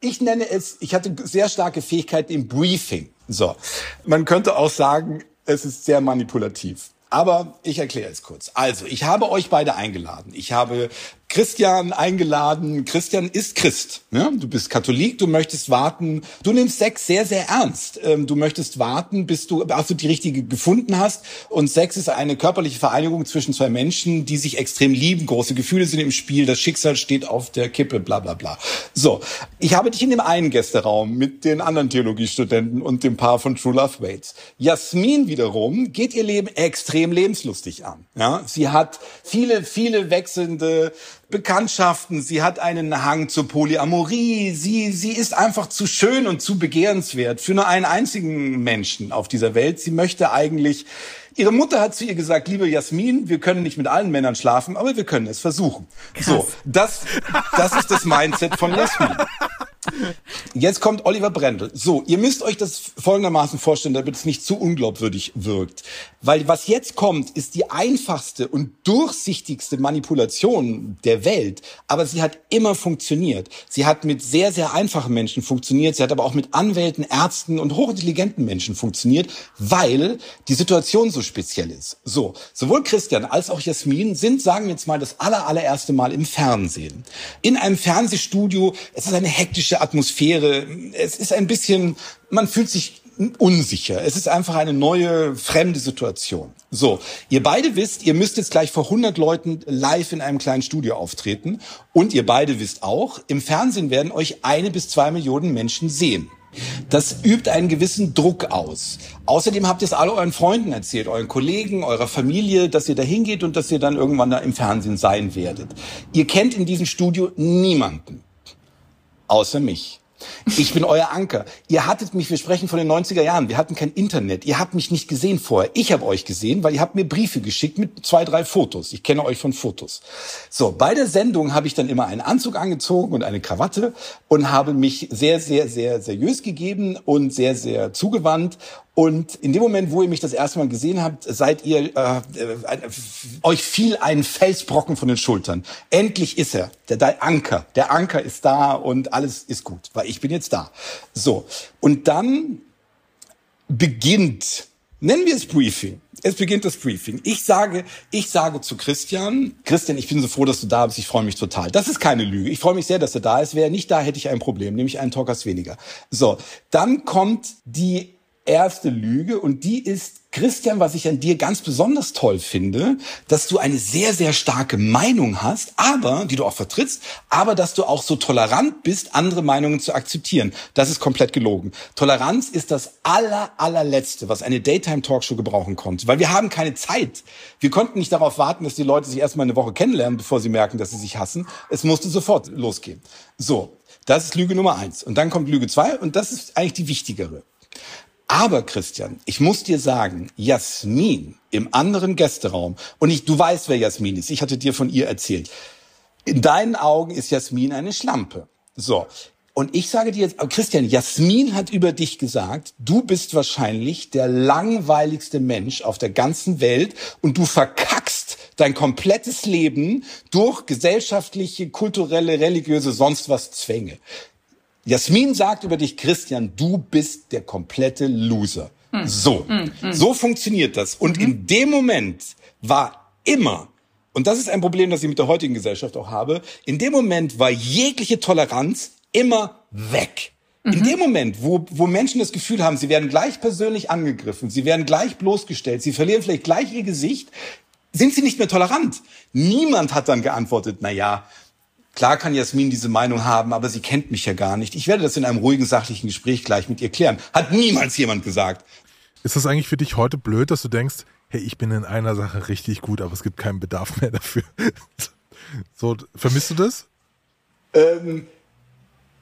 ich nenne es, ich hatte sehr starke Fähigkeiten im Briefing. So, man könnte auch sagen, es ist sehr manipulativ. Aber ich erkläre es kurz. Also, ich habe euch beide eingeladen. Ich habe Christian eingeladen. Christian ist Christ. Ja? Du bist Katholik, du möchtest warten. Du nimmst Sex sehr, sehr ernst. Ähm, du möchtest warten, bis du absolut die richtige gefunden hast. Und Sex ist eine körperliche Vereinigung zwischen zwei Menschen, die sich extrem lieben. Große Gefühle sind im Spiel. Das Schicksal steht auf der Kippe, bla bla bla. So, ich habe dich in dem einen Gästeraum mit den anderen Theologiestudenten und dem Paar von True Love Waits. Jasmin wiederum geht ihr Leben extrem lebenslustig an. Ja? Sie hat viele, viele wechselnde Bekanntschaften, sie hat einen Hang zur Polyamorie, sie, sie ist einfach zu schön und zu begehrenswert für nur einen einzigen Menschen auf dieser Welt. Sie möchte eigentlich, ihre Mutter hat zu ihr gesagt, liebe Jasmin, wir können nicht mit allen Männern schlafen, aber wir können es versuchen. Krass. So, das, das ist das Mindset von Jasmin. [LAUGHS] Jetzt kommt Oliver Brendel. So, ihr müsst euch das folgendermaßen vorstellen, damit es nicht zu unglaubwürdig wirkt. Weil was jetzt kommt, ist die einfachste und durchsichtigste Manipulation der Welt. Aber sie hat immer funktioniert. Sie hat mit sehr, sehr einfachen Menschen funktioniert. Sie hat aber auch mit Anwälten, Ärzten und hochintelligenten Menschen funktioniert, weil die Situation so speziell ist. So, sowohl Christian als auch Jasmin sind, sagen wir jetzt mal, das aller, allererste Mal im Fernsehen. In einem Fernsehstudio. Es ist eine hektische Atmosphäre. Es ist ein bisschen, man fühlt sich unsicher. Es ist einfach eine neue, fremde Situation. So, ihr beide wisst, ihr müsst jetzt gleich vor 100 Leuten live in einem kleinen Studio auftreten. Und ihr beide wisst auch, im Fernsehen werden euch eine bis zwei Millionen Menschen sehen. Das übt einen gewissen Druck aus. Außerdem habt ihr es alle euren Freunden erzählt, euren Kollegen, eurer Familie, dass ihr da hingeht und dass ihr dann irgendwann da im Fernsehen sein werdet. Ihr kennt in diesem Studio niemanden. Außer mich. Ich bin euer Anker. Ihr hattet mich, wir sprechen von den 90er Jahren, wir hatten kein Internet. Ihr habt mich nicht gesehen vorher. Ich habe euch gesehen, weil ihr habt mir Briefe geschickt mit zwei, drei Fotos. Ich kenne euch von Fotos. So, bei der Sendung habe ich dann immer einen Anzug angezogen und eine Krawatte und habe mich sehr, sehr, sehr seriös gegeben und sehr, sehr zugewandt und in dem Moment, wo ihr mich das erste Mal gesehen habt, seid ihr, äh, äh, euch fiel ein Felsbrocken von den Schultern. Endlich ist er, der, der Anker. Der Anker ist da und alles ist gut, weil ich bin jetzt da. So. Und dann beginnt, nennen wir es Briefing. Es beginnt das Briefing. Ich sage, ich sage zu Christian, Christian, ich bin so froh, dass du da bist. Ich freue mich total. Das ist keine Lüge. Ich freue mich sehr, dass er da ist. Wäre er nicht da, hätte ich ein Problem, nämlich einen Talkers weniger. So. Dann kommt die erste Lüge und die ist, Christian, was ich an dir ganz besonders toll finde, dass du eine sehr, sehr starke Meinung hast, aber, die du auch vertrittst, aber dass du auch so tolerant bist, andere Meinungen zu akzeptieren. Das ist komplett gelogen. Toleranz ist das aller, allerletzte, was eine Daytime-Talkshow gebrauchen konnte, weil wir haben keine Zeit. Wir konnten nicht darauf warten, dass die Leute sich erstmal eine Woche kennenlernen, bevor sie merken, dass sie sich hassen. Es musste sofort losgehen. So. Das ist Lüge Nummer eins. Und dann kommt Lüge zwei und das ist eigentlich die wichtigere. Aber Christian, ich muss dir sagen, Jasmin im anderen Gästeraum, und ich, du weißt, wer Jasmin ist, ich hatte dir von ihr erzählt. In deinen Augen ist Jasmin eine Schlampe. So. Und ich sage dir jetzt, Christian, Jasmin hat über dich gesagt, du bist wahrscheinlich der langweiligste Mensch auf der ganzen Welt und du verkackst dein komplettes Leben durch gesellschaftliche, kulturelle, religiöse, sonst was Zwänge. Jasmin sagt über dich, Christian, du bist der komplette Loser. Hm. So, hm, hm. so funktioniert das. Und mhm. in dem Moment war immer, und das ist ein Problem, das ich mit der heutigen Gesellschaft auch habe, in dem Moment war jegliche Toleranz immer weg. In mhm. dem Moment, wo, wo Menschen das Gefühl haben, sie werden gleich persönlich angegriffen, sie werden gleich bloßgestellt, sie verlieren vielleicht gleich ihr Gesicht, sind sie nicht mehr tolerant. Niemand hat dann geantwortet, na ja, Klar kann Jasmin diese Meinung haben, aber sie kennt mich ja gar nicht. Ich werde das in einem ruhigen, sachlichen Gespräch gleich mit ihr klären. Hat niemals jemand gesagt. Ist das eigentlich für dich heute blöd, dass du denkst, hey, ich bin in einer Sache richtig gut, aber es gibt keinen Bedarf mehr dafür? [LAUGHS] so, vermisst du das? Ähm,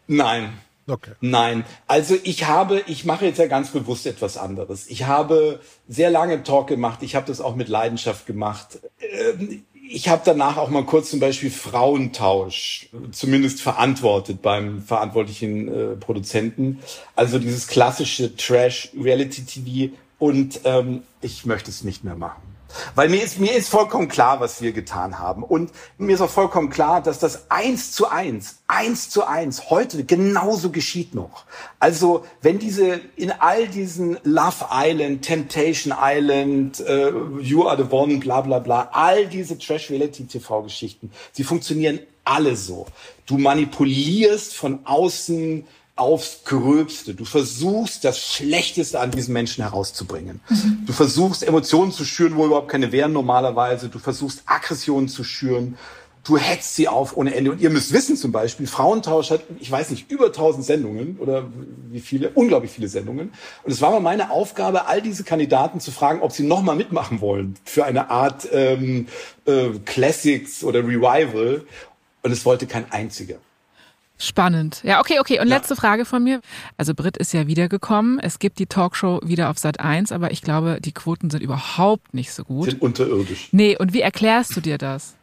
nein. Okay. Nein, also ich habe, ich mache jetzt ja ganz bewusst etwas anderes. Ich habe sehr lange Talk gemacht, ich habe das auch mit Leidenschaft gemacht. Ähm, ich habe danach auch mal kurz zum Beispiel Frauentausch zumindest verantwortet beim verantwortlichen äh, Produzenten. Also dieses klassische Trash-Reality-TV und ähm, ich möchte es nicht mehr machen. Weil mir ist, mir ist vollkommen klar, was wir getan haben. Und mir ist auch vollkommen klar, dass das eins zu eins, eins zu eins heute genauso geschieht noch. Also, wenn diese, in all diesen Love Island, Temptation Island, äh, You Are the One, bla, bla, bla, all diese Trash-Reality-TV-Geschichten, sie funktionieren alle so. Du manipulierst von außen aufs Gröbste. Du versuchst, das Schlechteste an diesen Menschen herauszubringen. Mhm. Du versuchst, Emotionen zu schüren, wo überhaupt keine wären normalerweise. Du versuchst, Aggressionen zu schüren. Du hetzt sie auf ohne Ende. Und ihr müsst wissen zum Beispiel, Frauentausch hat, ich weiß nicht, über 1000 Sendungen oder wie viele, unglaublich viele Sendungen. Und es war mal meine Aufgabe, all diese Kandidaten zu fragen, ob sie nochmal mitmachen wollen für eine Art ähm, äh, Classics oder Revival. Und es wollte kein einziger. Spannend. Ja, okay, okay. Und ja. letzte Frage von mir. Also Brit ist ja wiedergekommen. Es gibt die Talkshow wieder auf Sat 1, aber ich glaube, die Quoten sind überhaupt nicht so gut. Sind unterirdisch. Nee, und wie erklärst du dir das?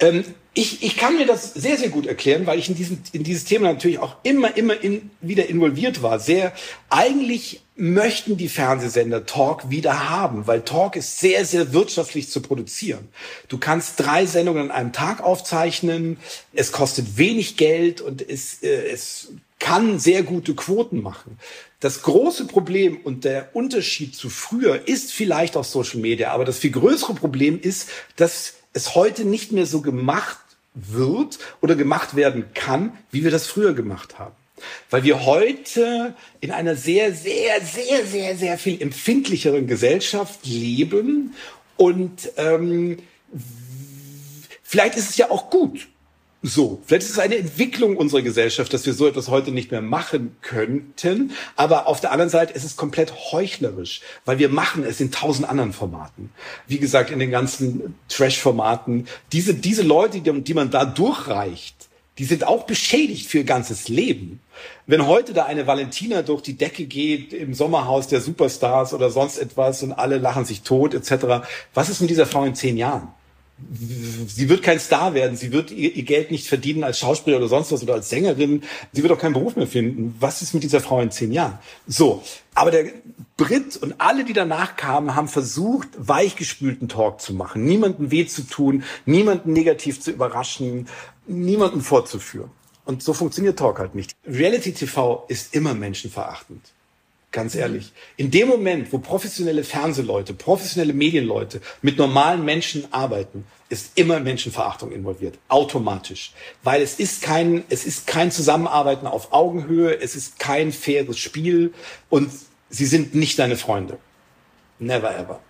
Ähm, ich, ich kann mir das sehr, sehr gut erklären, weil ich in, diesem, in dieses Thema natürlich auch immer, immer in, wieder involviert war. Sehr, eigentlich möchten die Fernsehsender Talk wieder haben, weil Talk ist sehr, sehr wirtschaftlich zu produzieren. Du kannst drei Sendungen an einem Tag aufzeichnen, es kostet wenig Geld und es, äh, es kann sehr gute Quoten machen. Das große Problem und der Unterschied zu früher ist vielleicht auch Social Media, aber das viel größere Problem ist, dass es heute nicht mehr so gemacht wird oder gemacht werden kann, wie wir das früher gemacht haben. Weil wir heute in einer sehr, sehr, sehr, sehr, sehr viel empfindlicheren Gesellschaft leben und ähm, vielleicht ist es ja auch gut, so, vielleicht ist es eine Entwicklung unserer Gesellschaft, dass wir so etwas heute nicht mehr machen könnten. Aber auf der anderen Seite ist es komplett heuchlerisch, weil wir machen es in tausend anderen Formaten. Wie gesagt, in den ganzen Trash-Formaten. Diese, diese Leute, die, die man da durchreicht, die sind auch beschädigt für ihr ganzes Leben. Wenn heute da eine Valentina durch die Decke geht im Sommerhaus der Superstars oder sonst etwas und alle lachen sich tot etc., was ist mit dieser Frau in zehn Jahren? Sie wird kein Star werden, sie wird ihr, ihr, Geld nicht verdienen als Schauspieler oder sonst was oder als Sängerin, sie wird auch keinen Beruf mehr finden. Was ist mit dieser Frau in zehn Jahren? So, aber der Brit und alle, die danach kamen, haben versucht, weichgespülten Talk zu machen, niemanden weh zu tun, niemanden negativ zu überraschen, niemanden vorzuführen. Und so funktioniert Talk halt nicht. Reality TV ist immer menschenverachtend. Ganz ehrlich. In dem Moment, wo professionelle Fernsehleute, professionelle Medienleute mit normalen Menschen arbeiten, ist immer Menschenverachtung involviert. Automatisch. Weil es ist kein, es ist kein Zusammenarbeiten auf Augenhöhe, es ist kein faires Spiel und sie sind nicht deine Freunde. Never ever.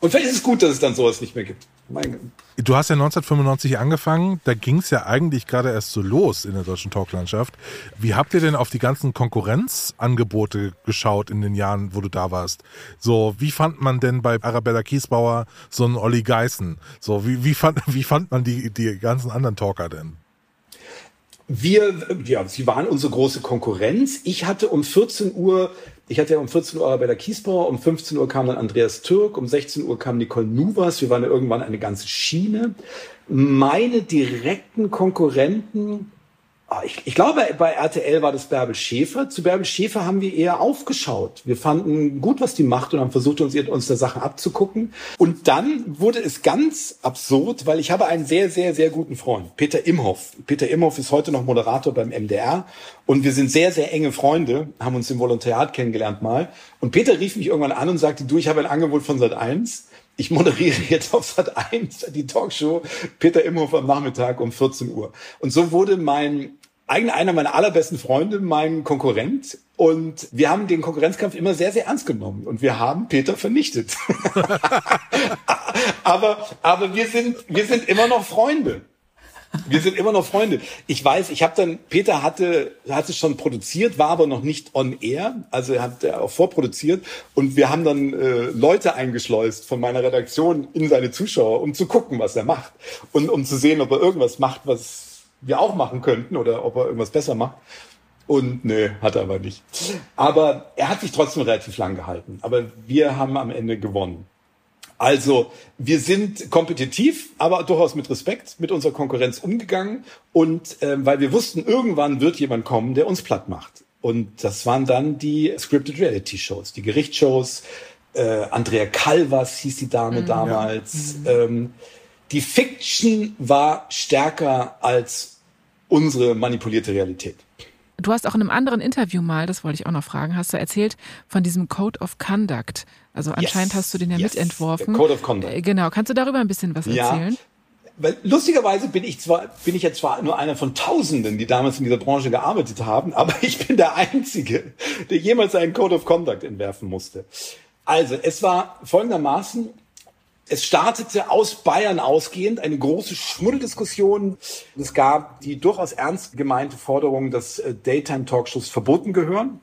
Und vielleicht ist es gut, dass es dann sowas nicht mehr gibt. Mein du hast ja 1995 angefangen, da ging es ja eigentlich gerade erst so los in der deutschen Talklandschaft. Wie habt ihr denn auf die ganzen Konkurrenzangebote geschaut in den Jahren, wo du da warst? So, wie fand man denn bei Arabella Kiesbauer so einen Olli Geißen? So, wie, wie, fand, [LAUGHS] wie fand man die, die ganzen anderen Talker denn? Wir, ja, sie waren unsere große Konkurrenz. Ich hatte um 14 Uhr ich hatte ja um 14 Uhr der Kiesbauer, um 15 Uhr kam dann Andreas Türk, um 16 Uhr kam Nicole Nuvas. Wir waren ja irgendwann eine ganze Schiene. Meine direkten Konkurrenten ich, ich glaube, bei RTL war das Bärbel Schäfer. Zu Bärbel Schäfer haben wir eher aufgeschaut. Wir fanden gut, was die macht und haben versucht, uns, uns der Sache abzugucken. Und dann wurde es ganz absurd, weil ich habe einen sehr, sehr, sehr guten Freund, Peter Imhoff. Peter Imhoff ist heute noch Moderator beim MDR und wir sind sehr, sehr enge Freunde, haben uns im Volontariat kennengelernt mal. Und Peter rief mich irgendwann an und sagte, du, ich habe ein Angebot von Sat 1 ich moderiere jetzt auf Sat 1 die Talkshow Peter Imhoff am Nachmittag um 14 Uhr. Und so wurde mein eigentlich einer meiner allerbesten Freunde, mein Konkurrent. Und wir haben den Konkurrenzkampf immer sehr, sehr ernst genommen. Und wir haben Peter vernichtet. [LAUGHS] aber, aber wir sind, wir sind immer noch Freunde. Wir sind immer noch Freunde. Ich weiß, ich habe dann, Peter hatte, hatte schon produziert, war aber noch nicht on air, also er hat auch vorproduziert und wir haben dann äh, Leute eingeschleust von meiner Redaktion in seine Zuschauer, um zu gucken, was er macht und um zu sehen, ob er irgendwas macht, was wir auch machen könnten oder ob er irgendwas besser macht. Und nö, hat er aber nicht. Aber er hat sich trotzdem relativ lang gehalten. Aber wir haben am Ende gewonnen. Also wir sind kompetitiv, aber durchaus mit Respekt mit unserer Konkurrenz umgegangen und äh, weil wir wussten, irgendwann wird jemand kommen, der uns platt macht. Und das waren dann die Scripted Reality Shows, die Gerichtsshows, äh, Andrea Calvas hieß die Dame Mhm. damals. Ähm, die Fiction war stärker als unsere manipulierte Realität. Du hast auch in einem anderen Interview mal, das wollte ich auch noch fragen, hast du erzählt von diesem Code of Conduct. Also anscheinend hast du den ja yes, mitentworfen. Code of Conduct. Äh, Genau, kannst du darüber ein bisschen was erzählen? Weil lustigerweise bin ich zwar, bin ich jetzt zwar nur einer von Tausenden, die damals in dieser Branche gearbeitet haben, aber [LAUGHS] ich bin der Einzige, der jemals einen Code of Conduct entwerfen musste. Also, es war folgendermaßen, es startete aus Bayern ausgehend eine große Schmuddeldiskussion. Es gab die durchaus ernst gemeinte Forderung, dass äh, Daytime-Talkshows verboten gehören,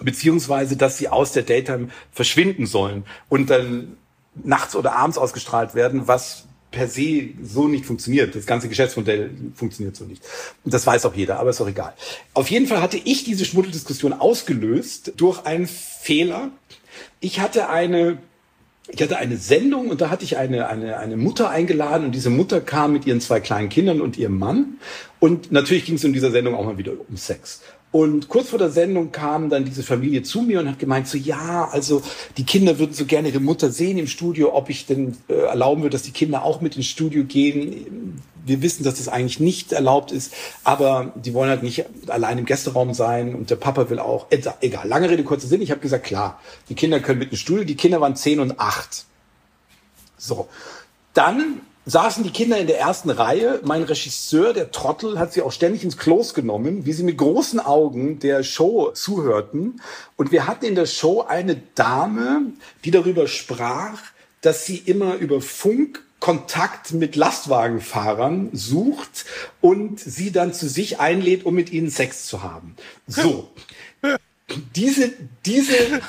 beziehungsweise dass sie aus der Daytime verschwinden sollen und dann nachts oder abends ausgestrahlt werden, was per se so nicht funktioniert. Das ganze Geschäftsmodell funktioniert so nicht. Das weiß auch jeder, aber ist auch egal. Auf jeden Fall hatte ich diese Schmuddeldiskussion ausgelöst durch einen Fehler. Ich hatte eine ich hatte eine Sendung und da hatte ich eine, eine, eine Mutter eingeladen und diese Mutter kam mit ihren zwei kleinen Kindern und ihrem Mann. Und natürlich ging es in dieser Sendung auch mal wieder um Sex. Und kurz vor der Sendung kam dann diese Familie zu mir und hat gemeint, so ja, also die Kinder würden so gerne ihre Mutter sehen im Studio, ob ich denn äh, erlauben würde, dass die Kinder auch mit ins Studio gehen. Wir wissen, dass das eigentlich nicht erlaubt ist, aber die wollen halt nicht allein im Gästeraum sein und der Papa will auch. Egal, lange Rede, kurzer Sinn. Ich habe gesagt, klar, die Kinder können mit ins Studio. Die Kinder waren zehn und acht. So, dann saßen die Kinder in der ersten Reihe. Mein Regisseur, der Trottel, hat sie auch ständig ins Klos genommen, wie sie mit großen Augen der Show zuhörten. Und wir hatten in der Show eine Dame, die darüber sprach, dass sie immer über Funk Kontakt mit Lastwagenfahrern sucht und sie dann zu sich einlädt, um mit ihnen Sex zu haben. So. Diese, diese, [LAUGHS]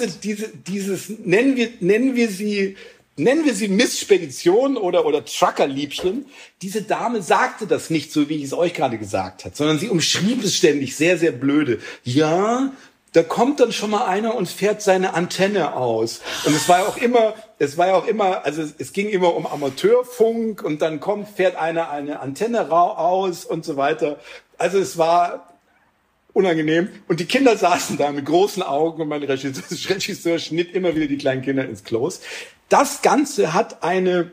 diese, diese, dieses, nennen wir, nennen wir sie, nennen wir sie Missspedition oder, oder Truckerliebchen. Diese Dame sagte das nicht so, wie ich es euch gerade gesagt hat, sondern sie umschrieb es ständig sehr, sehr blöde. Ja, da kommt dann schon mal einer und fährt seine Antenne aus. Und es war ja auch immer, es war ja auch immer, also es, ging immer um Amateurfunk und dann kommt, fährt einer eine Antenne rau- aus und so weiter. Also es war unangenehm. Und die Kinder saßen da mit großen Augen und mein Regisseur, [LAUGHS] Regisseur schnitt immer wieder die kleinen Kinder ins Klos. Das Ganze hat eine,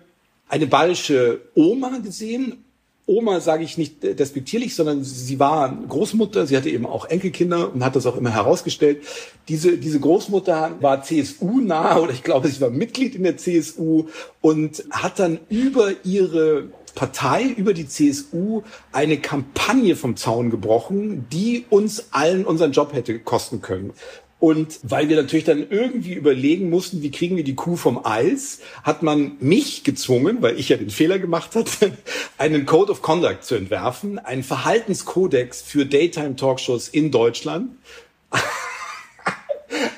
eine bayerische Oma gesehen. Oma sage ich nicht despektierlich, sondern sie war Großmutter, sie hatte eben auch Enkelkinder und hat das auch immer herausgestellt. Diese, diese Großmutter war CSU-nah oder ich glaube, sie war Mitglied in der CSU und hat dann über ihre Partei, über die CSU eine Kampagne vom Zaun gebrochen, die uns allen unseren Job hätte kosten können. Und weil wir natürlich dann irgendwie überlegen mussten, wie kriegen wir die Kuh vom Eis, hat man mich gezwungen, weil ich ja den Fehler gemacht hatte, [LAUGHS] einen Code of Conduct zu entwerfen, einen Verhaltenskodex für Daytime-Talkshows in Deutschland,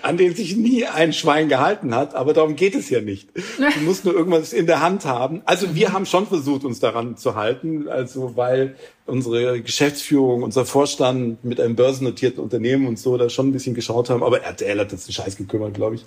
an den sich nie ein Schwein gehalten hat, aber darum geht es ja nicht. [LAUGHS] Du musst nur irgendwas in der Hand haben. Also wir haben schon versucht, uns daran zu halten, also weil unsere Geschäftsführung, unser Vorstand mit einem börsennotierten Unternehmen und so da schon ein bisschen geschaut haben, aber RTL hat das den Scheiß gekümmert, glaube ich.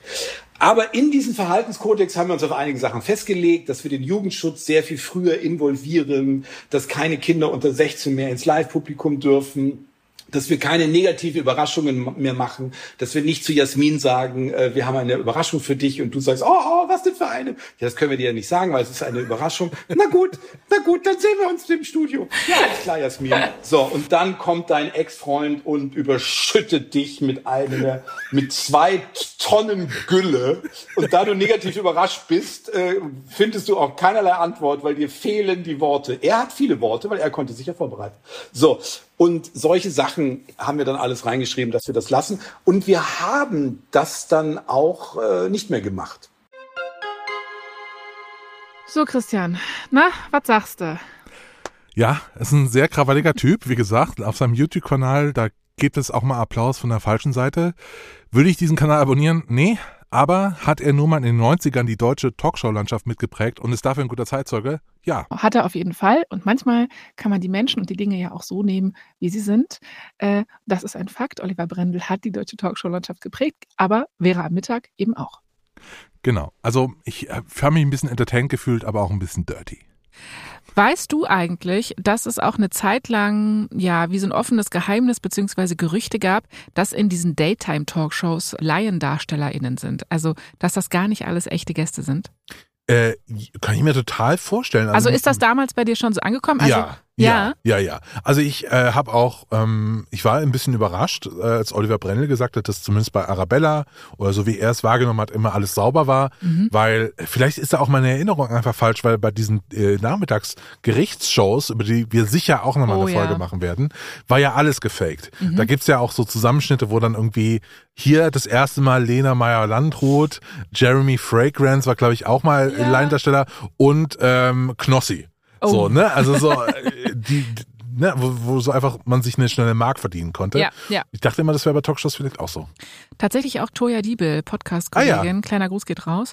Aber in diesem Verhaltenskodex haben wir uns auf einige Sachen festgelegt, dass wir den Jugendschutz sehr viel früher involvieren, dass keine Kinder unter 16 mehr ins Live-Publikum dürfen, dass wir keine negative Überraschungen mehr machen, dass wir nicht zu Jasmin sagen, äh, wir haben eine Überraschung für dich und du sagst, oh, oh, was denn für eine? Ja, das können wir dir ja nicht sagen, weil es ist eine Überraschung. Na gut, na gut, dann sehen wir uns im Studio. Ja, alles klar, Jasmin. So, und dann kommt dein Ex-Freund und überschüttet dich mit einer, mit zwei Tonnen Gülle. Und da du negativ überrascht bist, äh, findest du auch keinerlei Antwort, weil dir fehlen die Worte. Er hat viele Worte, weil er konnte sich ja vorbereiten. So, und solche Sachen haben wir dann alles reingeschrieben, dass wir das lassen. Und wir haben das dann auch äh, nicht mehr gemacht. So, Christian, na, was sagst du? Ja, ist ein sehr krawalliger Typ. Wie gesagt, auf seinem YouTube-Kanal, da gibt es auch mal Applaus von der falschen Seite. Würde ich diesen Kanal abonnieren? Nee. Aber hat er nur mal in den 90ern die deutsche Talkshow-Landschaft mitgeprägt und ist dafür ein guter Zeitzeuge? Ja. Hat er auf jeden Fall. Und manchmal kann man die Menschen und die Dinge ja auch so nehmen, wie sie sind. Äh, das ist ein Fakt. Oliver Brendel hat die deutsche Talkshow-Landschaft geprägt, aber Vera am Mittag eben auch. Genau. Also ich habe mich ein bisschen entertained gefühlt, aber auch ein bisschen dirty. Weißt du eigentlich, dass es auch eine Zeit lang, ja, wie so ein offenes Geheimnis beziehungsweise Gerüchte gab, dass in diesen Daytime-Talkshows LaiendarstellerInnen sind? Also, dass das gar nicht alles echte Gäste sind? Äh, kann ich mir total vorstellen. Also ist das damals bei dir schon so angekommen? Also, ja, ja, ja, ja. Also ich äh, habe auch, ähm, ich war ein bisschen überrascht, äh, als Oliver Brennel gesagt hat, dass zumindest bei Arabella oder so wie er es wahrgenommen hat, immer alles sauber war, Mhm. weil vielleicht ist da auch meine Erinnerung einfach falsch, weil bei diesen äh, Nachmittagsgerichtsshows, über die wir sicher auch nochmal Oh, eine Folge ja. machen werden, war ja alles gefaked. Mhm. Da gibt's ja auch so Zusammenschnitte, wo dann irgendwie hier das erste Mal Lena Meyer-Landrut, Jeremy Fragrance war glaube ich auch mal Ja. Laiendarsteller und ähm, Knossi. Oh. So, ne? Also so, äh, die, die- ne, wo, wo so einfach man sich eine schnelle Mark verdienen konnte. Ja, ja. Ich dachte immer, das wäre bei Talkshows vielleicht auch so. Tatsächlich auch Toya Diebel, Podcast-Kollegin. Ah, ja. Kleiner Gruß geht raus.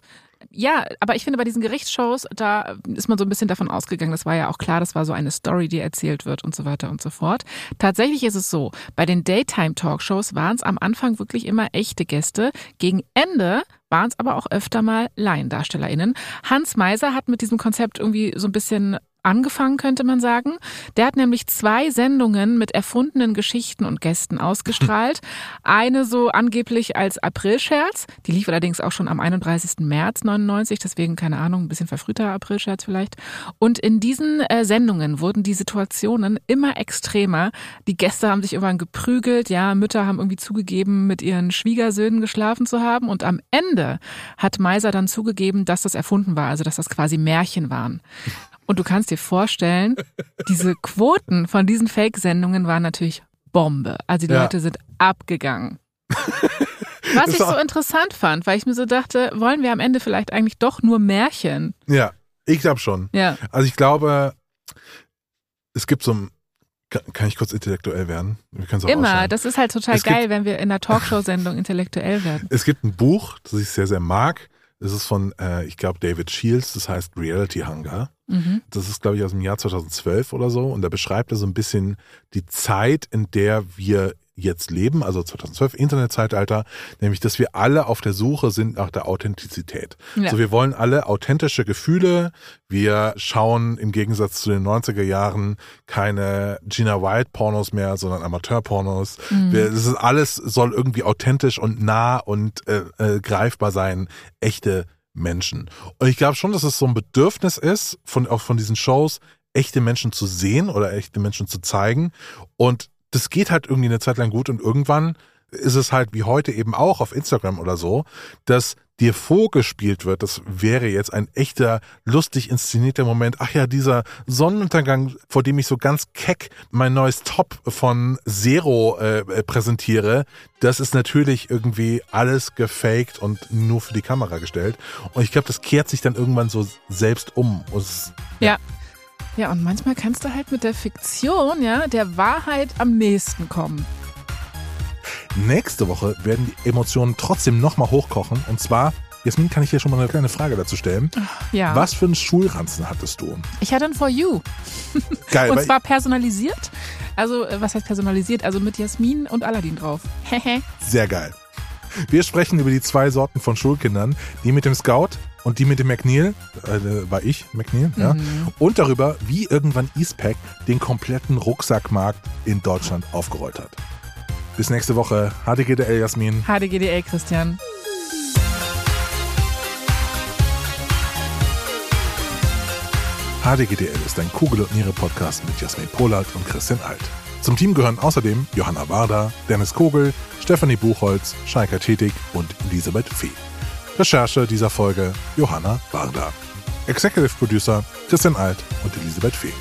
Ja, aber ich finde bei diesen Gerichtsshows, da ist man so ein bisschen davon ausgegangen, das war ja auch klar, das war so eine Story, die erzählt wird und so weiter und so fort. Tatsächlich ist es so, bei den Daytime-Talkshows waren es am Anfang wirklich immer echte Gäste. Gegen Ende waren es aber auch öfter mal LaiendarstellerInnen. Hans Meiser hat mit diesem Konzept irgendwie so ein bisschen angefangen, könnte man sagen. Der hat nämlich zwei Sendungen mit erfundenen Geschichten und Gästen [LAUGHS] ausgestrahlt. Eine so angeblich als Aprilscherz, die lief allerdings auch schon am 31. März 99, deswegen keine Ahnung, ein bisschen verfrühter Aprilscherz vielleicht. Und in diesen äh, Sendungen wurden die Situationen immer extremer. Die Gäste haben sich irgendwann geprügelt, ja, Mütter haben irgendwie zugegeben, mit ihren Schwiegersöhnen geschlafen zu haben und am Ende hat Meiser dann zugegeben, dass das erfunden war, also dass das quasi Märchen waren. Und du kannst dir vorstellen, [LAUGHS] diese Quoten von diesen Fake-Sendungen waren natürlich Bombe. Also die Ja. Leute sind abgegangen. [LAUGHS] Was ich so interessant fand, weil ich mir so dachte, wollen wir am Ende vielleicht eigentlich doch nur Märchen? Ja, ich glaube schon. Ja. Also ich glaube, es gibt so ein, kann, ich kurz intellektuell werden? Wir können es auch Immer. ausschneiden. Das ist halt total Es gibt- geil, wenn wir in einer Talkshow-Sendung intellektuell werden. Es gibt ein Buch, das ich sehr, sehr mag. Das ist von, äh, ich glaube, David Shields, das heißt Reality Hunger. Mhm. Das ist, glaube ich, aus dem Jahr 2012 oder so. Und da beschreibt er so ein bisschen die Zeit, in der wir jetzt leben, also 2012 Internetzeitalter, nämlich, dass wir alle auf der Suche sind nach der Authentizität. Ja. So, wir wollen alle authentische Gefühle. Wir schauen im Gegensatz zu den 90er Jahren keine Gina White Pornos mehr, sondern Amateurpornos. Mhm. Wir, das ist alles soll irgendwie authentisch und nah und äh, äh, greifbar sein. Echte Menschen. Und ich glaube schon, dass es so ein Bedürfnis ist, von, auch von diesen Shows, echte Menschen zu sehen oder echte Menschen zu zeigen. Und das geht halt irgendwie eine Zeit lang gut und irgendwann ist es halt wie heute eben auch auf Instagram oder so, dass dir vorgespielt wird, das wäre jetzt ein echter, lustig inszenierter Moment. Ach ja, dieser Sonnenuntergang, vor dem ich so ganz keck mein neues Top von Zero äh, äh, präsentiere, das ist natürlich irgendwie alles gefaked und nur für die Kamera gestellt. Und ich glaube, das kehrt sich dann irgendwann so selbst um. Und es, Ja. Ja, und manchmal kannst du halt mit der Fiktion, ja, der Wahrheit am nächsten kommen. Nächste Woche werden die Emotionen trotzdem nochmal hochkochen. Und zwar, Jasmin, kann ich dir schon mal eine kleine Frage dazu stellen. Ja. Was für einen Schulranzen hattest du? Ich hatte ein For You. Geil, Und zwar personalisiert. Also, äh, was heißt personalisiert? Also mit Jasmin und Aladdin drauf. Hehe. [LAUGHS] Sehr geil. Wir sprechen über die zwei Sorten von Schulkindern, die mit dem Scout und die mit dem McNeil, äh, war ich, McNeil, ja, Mhm. und darüber, wie irgendwann Eastpack den kompletten Rucksackmarkt in Deutschland aufgerollt hat. Bis nächste Woche. HDGDL Jasmin. HDGDL, Christian. HDGDL ist ein Kugel- und Niere-Podcast mit Jasmin Polat und Christian Alt. Zum Team gehören außerdem Johanna Warder, Dennis Kogel, Stefanie Buchholz, Scheika Tätig und Elisabeth Fee. Recherche dieser Folge Johanna Warder. Executive Producer Christian Alt und Elisabeth Fee.